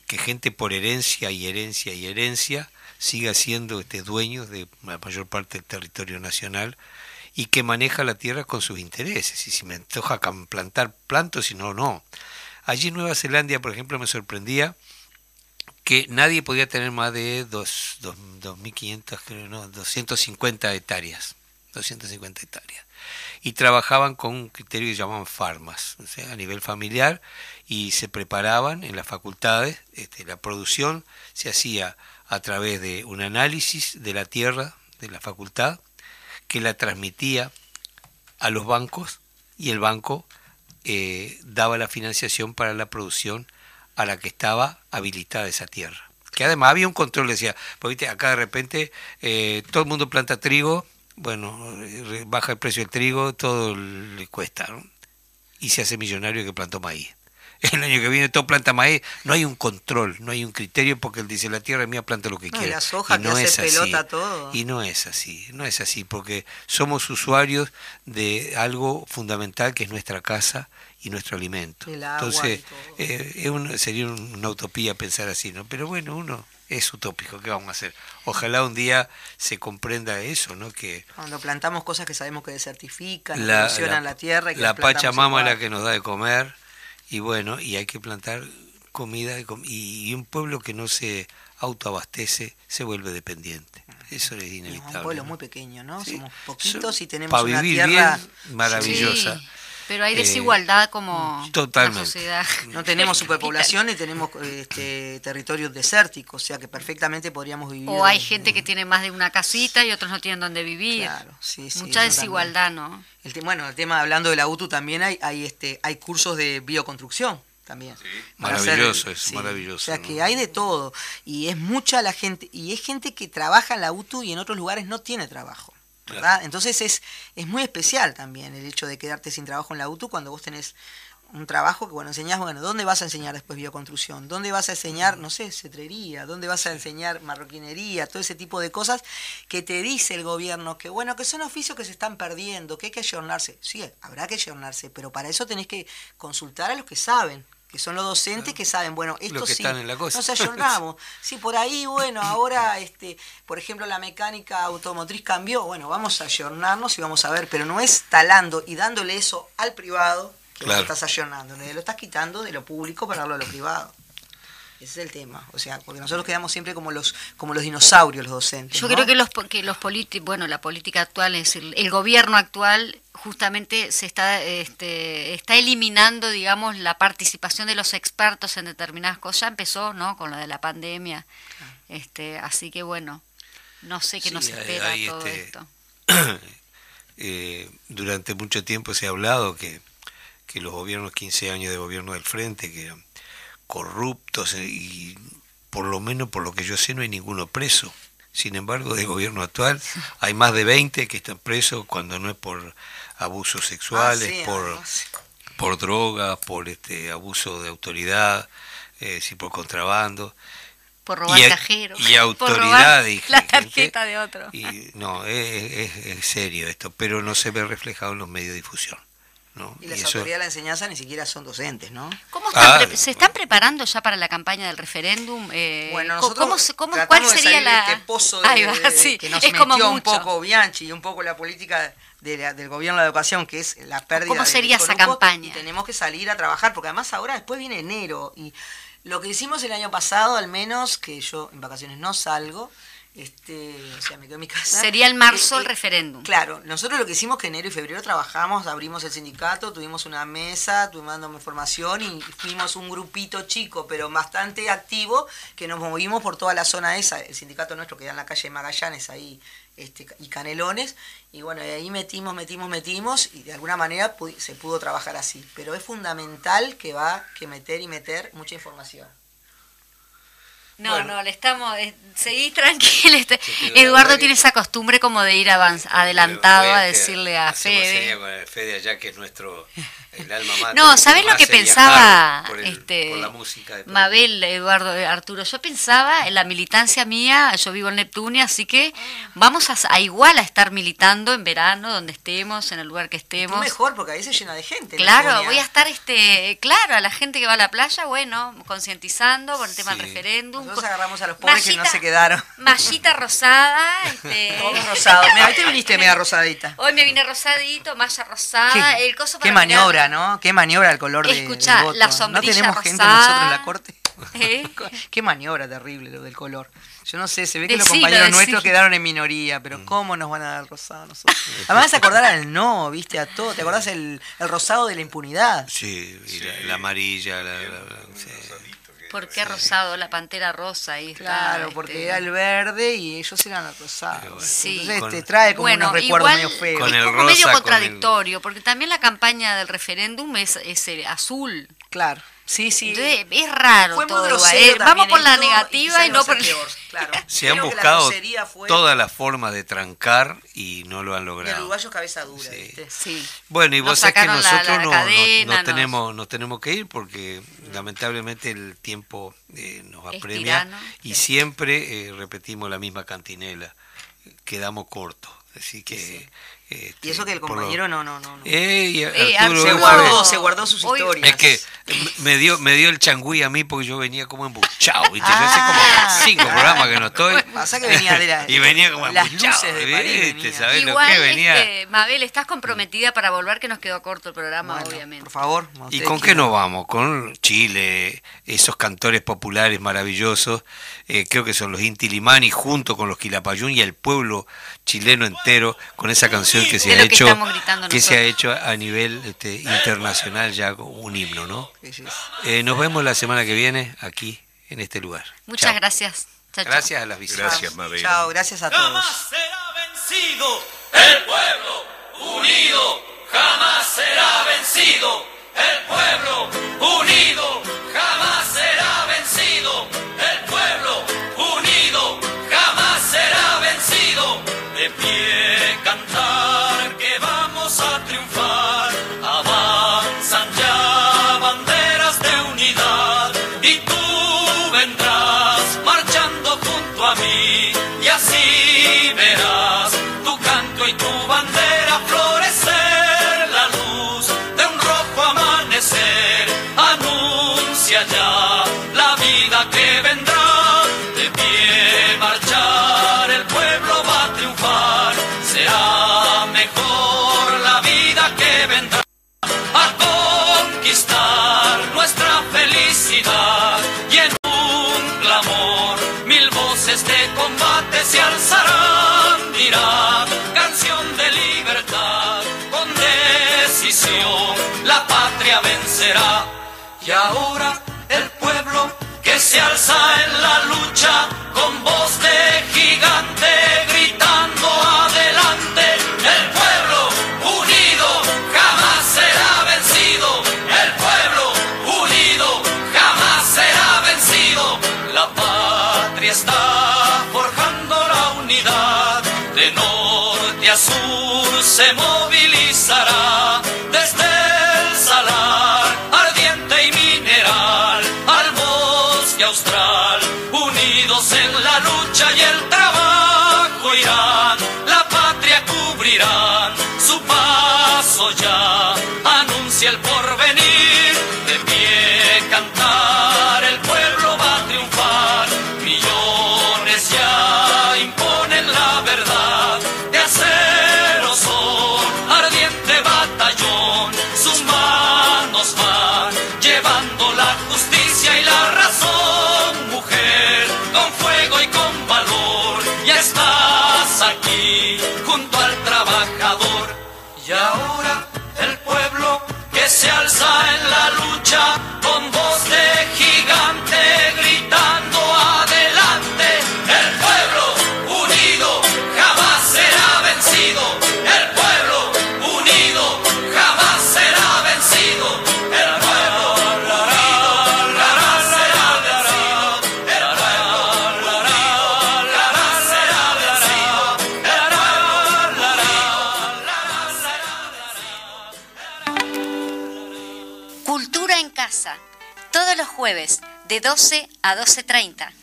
[SPEAKER 2] que gente por herencia y herencia y herencia siga siendo este dueños de la mayor parte del territorio nacional? Y que maneja la tierra con sus intereses. Y si me antoja plantar, planto, si no, no. Allí en Nueva Zelanda, por ejemplo, me sorprendía que nadie podía tener más de 2.500, creo, no, 250 hectáreas. 250 hectáreas. Y trabajaban con un criterio que llamaban farmas, a nivel familiar, y se preparaban en las facultades. Este, la producción se hacía a través de un análisis de la tierra de la facultad, que la transmitía a los bancos y el banco eh, daba la financiación para la producción a la que estaba habilitada esa tierra. Que además había un control, decía, porque acá de repente eh, todo el mundo planta trigo, bueno, baja el precio del trigo, todo le cuesta, y se hace millonario que plantó maíz. el año que viene todo planta maíz. No hay un control, no hay un criterio porque él dice la tierra es mía, planta lo que
[SPEAKER 5] No, y
[SPEAKER 2] quiera.
[SPEAKER 5] la soja que hace pelota todo.
[SPEAKER 2] Y no es así, no es así porque somos usuarios de algo fundamental que es nuestra casa y nuestro alimento.
[SPEAKER 5] El agua
[SPEAKER 2] Entonces,
[SPEAKER 5] y
[SPEAKER 2] eh, es un- sería un- una utopía pensar así, ¿no? Pero bueno, uno es utópico, ¿qué vamos a hacer? Ojalá un día se comprenda eso, ¿no? Que
[SPEAKER 5] Cuando plantamos cosas que sabemos que desertifican,
[SPEAKER 2] la,
[SPEAKER 5] erosionan la, tierra. y que
[SPEAKER 2] la Pachamama es la que nos da de comer y bueno, y hay que plantar comida y un pueblo que no se autoabastece se vuelve dependiente. Eso es
[SPEAKER 5] Es
[SPEAKER 2] inevitable.
[SPEAKER 5] un pueblo
[SPEAKER 2] ¿no?
[SPEAKER 5] muy pequeño, ¿no?
[SPEAKER 2] Sí.
[SPEAKER 5] Somos poquitos y tenemos una tierra...
[SPEAKER 2] bien, maravillosa.
[SPEAKER 1] Sí, pero hay
[SPEAKER 2] Eh,
[SPEAKER 1] desigualdad como
[SPEAKER 2] totalmente.
[SPEAKER 1] la sociedad.
[SPEAKER 5] No tenemos superpoblación y tenemos este, territorios desérticos, o sea que perfectamente podríamos vivir...
[SPEAKER 1] O hay
[SPEAKER 5] en-
[SPEAKER 1] gente que tiene más de una casita y otros no tienen donde vivir.
[SPEAKER 5] Claro, sí, sí,
[SPEAKER 1] Mucha desigualdad, ¿no?
[SPEAKER 5] El te- bueno, el tema hablando de la UTU también hay, hay este hay cursos de bioconstrucción también. Para
[SPEAKER 2] Maravilloso eso, maravilloso,
[SPEAKER 5] O sea
[SPEAKER 2] ¿no?
[SPEAKER 5] que hay de todo y es mucha la gente y es gente que trabaja en la UTU y en otros lugares no tiene trabajo. ¿Verdad? Entonces es, es muy especial también el hecho de quedarte sin trabajo en la UTU cuando vos tenés un trabajo que, bueno, enseñás, bueno, ¿dónde vas a enseñar después bioconstrucción? ¿Dónde vas a enseñar, no sé, cetrería? ¿Dónde vas a enseñar marroquinería? Todo ese tipo de cosas que te dice el gobierno que, bueno, que son oficios que se están perdiendo, que hay que ayornarse. Sí, habrá que ayornarse, pero para eso tenés que consultar a los que saben, que son los docentes que saben, bueno, esto
[SPEAKER 2] que
[SPEAKER 5] sí,
[SPEAKER 2] están en la cosa.
[SPEAKER 5] nos ayornamos. Sí, por ahí, bueno, ahora, este, por ejemplo, la mecánica automotriz cambió, bueno, vamos a ayornarnos y vamos a ver, pero no es talando y dándole eso al privado que
[SPEAKER 2] Claro.
[SPEAKER 5] lo estás ayornando, lo estás quitando de lo público para darlo a lo privado. Ese es el tema, o sea, porque nosotros quedamos siempre como los como los dinosaurios los docentes.
[SPEAKER 1] Yo
[SPEAKER 5] ¿no?
[SPEAKER 1] creo que los que los políticos, bueno, la política actual, es decir, el gobierno actual justamente se está este, está eliminando, digamos, la participación de los expertos en determinadas cosas. Ya empezó, ¿no? Con lo de la pandemia. Este, así que bueno, no sé qué
[SPEAKER 2] Sí,
[SPEAKER 1] nos
[SPEAKER 2] hay-
[SPEAKER 1] espera
[SPEAKER 2] hay,
[SPEAKER 1] todo
[SPEAKER 2] este,
[SPEAKER 1] esto.
[SPEAKER 2] eh, durante mucho tiempo se ha hablado que, que los gobiernos, 15 años de gobierno del frente, que eran corruptos eh, y por lo menos por lo que yo sé no hay ninguno preso. Sin embargo, del gobierno actual hay más de 20 que están presos cuando no es por abusos
[SPEAKER 5] Ah,
[SPEAKER 2] sexuales,
[SPEAKER 5] sí,
[SPEAKER 2] por,
[SPEAKER 5] además.
[SPEAKER 2] por drogas, por este abuso de autoridad, eh, sí, por contrabando.
[SPEAKER 1] Por robar
[SPEAKER 2] y-
[SPEAKER 1] cajero.
[SPEAKER 2] y
[SPEAKER 1] por
[SPEAKER 2] autoridad
[SPEAKER 1] robar la
[SPEAKER 2] gente-
[SPEAKER 1] tarjeta de otro.
[SPEAKER 2] Y no, es, es- es serio esto, pero no se ve reflejado en los medios de difusión. ¿No?
[SPEAKER 5] Y las
[SPEAKER 2] Y eso-
[SPEAKER 5] autoridades de la enseñanza ni siquiera son docentes, ¿no?
[SPEAKER 1] ¿Cómo están
[SPEAKER 2] Ah,
[SPEAKER 1] pre- ¿Se están preparando ya para la campaña del referéndum? Eh,
[SPEAKER 5] Bueno, nosotros
[SPEAKER 1] ¿cómo, ¿Cuál
[SPEAKER 5] de
[SPEAKER 1] sería
[SPEAKER 5] de
[SPEAKER 1] la...?
[SPEAKER 5] este pozo de,
[SPEAKER 1] Ahí va,
[SPEAKER 5] de-
[SPEAKER 1] sí,
[SPEAKER 5] que nos
[SPEAKER 1] es
[SPEAKER 5] metió
[SPEAKER 1] como
[SPEAKER 5] un poco Bianchi y un poco la política de la- del gobierno de la educación, que es la pérdida
[SPEAKER 1] ¿Cómo
[SPEAKER 5] del
[SPEAKER 1] sería esa
[SPEAKER 5] grupo,
[SPEAKER 1] campaña?
[SPEAKER 5] Y tenemos que salir a trabajar, porque además ahora después viene enero. Y lo que hicimos el año pasado, al menos, que yo en vacaciones no salgo, este, o sea, me quedo en mi casa.
[SPEAKER 1] Sería el marzo
[SPEAKER 5] Eh,
[SPEAKER 1] el
[SPEAKER 5] eh,
[SPEAKER 1] referéndum.
[SPEAKER 5] Claro, nosotros lo que hicimos que enero y febrero trabajamos, abrimos el sindicato, tuvimos una mesa, tuvimos dando información y fuimos un grupito chico, pero bastante activo, que nos movimos por toda la zona esa, el sindicato nuestro queda en la calle Magallanes ahí este, y Canelones, y bueno, y ahí metimos, metimos, metimos, y de alguna manera se pudo trabajar así. Pero es fundamental que va que meter y meter mucha información.
[SPEAKER 1] No,
[SPEAKER 2] Bueno.
[SPEAKER 1] no, le estamos. eh, seguí tranquilo. este- Eduardo tiene esa costumbre como de ir avanz- adelantado a decirle a Fede.
[SPEAKER 2] Fede allá que es nuestro el alma mater,
[SPEAKER 1] No,
[SPEAKER 2] que
[SPEAKER 1] ¿sabés
[SPEAKER 2] nos
[SPEAKER 1] lo que pensaba
[SPEAKER 2] por el-
[SPEAKER 1] este
[SPEAKER 2] por la música.
[SPEAKER 1] Mabel, Eduardo, eh, Arturo? Yo pensaba en la militancia mía, yo vivo en Neptunia, así que vamos a, a igual a estar militando en verano, donde estemos, en el lugar que estemos.
[SPEAKER 5] mejor, porque ahí se llena de gente.
[SPEAKER 1] Claro,
[SPEAKER 5] Neptunia.
[SPEAKER 1] voy a estar, este, claro, a la gente que va a la playa, bueno, concientizando por el tema del referéndum.
[SPEAKER 5] Nosotros agarramos a los pobres que no se quedaron.
[SPEAKER 1] Mallita rosada, este,
[SPEAKER 5] Todos rosados. Mira, ahí te viniste media rosadita.
[SPEAKER 1] Hoy me vine rosadito, malla rosada,
[SPEAKER 5] Qué,
[SPEAKER 1] el coso
[SPEAKER 5] qué
[SPEAKER 1] para mirar-
[SPEAKER 5] maniobra, ¿no? Qué maniobra el color de,
[SPEAKER 1] Escuchá,
[SPEAKER 5] del voto.
[SPEAKER 1] la
[SPEAKER 5] No
[SPEAKER 1] sombrilla
[SPEAKER 5] tenemos gente nosotros en la corte.
[SPEAKER 1] ¿Eh?
[SPEAKER 5] Qué maniobra terrible lo del color. Yo no sé, se ve que los compañeros
[SPEAKER 1] decilo.
[SPEAKER 5] nuestros quedaron en minoría, pero ¿cómo nos van a dar el rosado nosotros? Además, acordar al no, viste, a todo. ¿Te acordás el, el rosado de la impunidad?
[SPEAKER 2] Sí, y la, la amarilla, la, la- la- sí.
[SPEAKER 1] ¿Por qué rosado? La pantera rosa ahí está.
[SPEAKER 5] Claro,
[SPEAKER 1] este.
[SPEAKER 5] porque era el verde y ellos eran el rosado.
[SPEAKER 1] Sí.
[SPEAKER 5] Entonces
[SPEAKER 2] Con-
[SPEAKER 5] te trae como
[SPEAKER 1] bueno,
[SPEAKER 5] unos recuerdos
[SPEAKER 1] igual
[SPEAKER 5] medio feos.
[SPEAKER 2] Con
[SPEAKER 1] es
[SPEAKER 2] el
[SPEAKER 1] como
[SPEAKER 2] rosa,
[SPEAKER 1] medio
[SPEAKER 2] con el-
[SPEAKER 1] contradictorio, porque también la campaña del referéndum es, es eh, azul.
[SPEAKER 5] Claro. Sí, sí.
[SPEAKER 1] Entonces, es raro
[SPEAKER 5] Fue
[SPEAKER 1] todo.
[SPEAKER 5] grosero
[SPEAKER 1] eh, Vamos por la negativa y no por
[SPEAKER 5] peor, claro.
[SPEAKER 2] Se han
[SPEAKER 5] Creo que la
[SPEAKER 2] buscado
[SPEAKER 5] fue-
[SPEAKER 2] todas las formas de trancar y no lo han
[SPEAKER 5] El
[SPEAKER 2] logrado.
[SPEAKER 5] uruguayo cabeza dura,
[SPEAKER 2] Sí.
[SPEAKER 5] ¿viste?
[SPEAKER 1] Sí.
[SPEAKER 2] Bueno, y
[SPEAKER 1] Nos
[SPEAKER 2] vos sabés que
[SPEAKER 1] la-
[SPEAKER 2] nosotros
[SPEAKER 1] la
[SPEAKER 2] no, no-
[SPEAKER 1] cadena,
[SPEAKER 2] no
[SPEAKER 1] nos-
[SPEAKER 2] tenemos, nos tenemos que ir porque lamentablemente el tiempo eh, nos apremia
[SPEAKER 1] tirano.
[SPEAKER 2] y siempre eh, repetimos la misma cantinela, quedamos cortos. Así que... este,
[SPEAKER 5] Y eso que el
[SPEAKER 2] lo-
[SPEAKER 5] compañero no, no, no. no.
[SPEAKER 2] Eh,
[SPEAKER 1] Eh,
[SPEAKER 2] Arturo
[SPEAKER 5] se guardó, se guardó sus
[SPEAKER 1] Hoy-
[SPEAKER 5] historias.
[SPEAKER 2] Es que me dio, me dio el changüí a mí porque yo venía como embuchado, ¿viste? Yo
[SPEAKER 5] Ah.
[SPEAKER 2] hace como cinco programas que no estoy.
[SPEAKER 5] Pasa que venía de la-
[SPEAKER 2] y venía como
[SPEAKER 5] las
[SPEAKER 2] embuchado,
[SPEAKER 5] luces de París
[SPEAKER 2] ¿viste?
[SPEAKER 5] venía.
[SPEAKER 2] ¿Sabés lo
[SPEAKER 1] Igual,
[SPEAKER 2] que venía?
[SPEAKER 1] este, Mabel, estás comprometida para volver, que nos quedó corto el programa,
[SPEAKER 5] Bueno,
[SPEAKER 1] obviamente.
[SPEAKER 5] Por favor.
[SPEAKER 2] ¿Y con qué nos vamos? Con Chile, esos cantores populares maravillosos, eh, creo que son los Inti Limani, junto con los Quilapayún y el pueblo chileno entero, con esa canción que se ha
[SPEAKER 1] que
[SPEAKER 2] hecho, que se ha hecho a nivel este, internacional ya un himno, ¿no? Eh, nos vemos la semana que viene aquí en este lugar.
[SPEAKER 1] Muchas
[SPEAKER 2] Chao.
[SPEAKER 1] gracias. Chao.
[SPEAKER 2] Gracias a las visitas.
[SPEAKER 4] Gracias, Mabel.
[SPEAKER 5] Chao, gracias a todos.
[SPEAKER 8] Jamás será vencido el pueblo unido. Jamás será vencido el pueblo unido. Jamás será vencido el pueblo ya la vida que vendrá de pie marchar el pueblo va a triunfar será mejor la vida que vendrá. A conquistar nuestra felicidad y en un clamor mil voces de combate se alzarán dirá canción de libertad con decisión la patria vencerá. Y ahora se alza en la lucha con voz de lucha y ahora el pueblo que se alza en la lucha
[SPEAKER 1] jueves, de 12 a 12.30.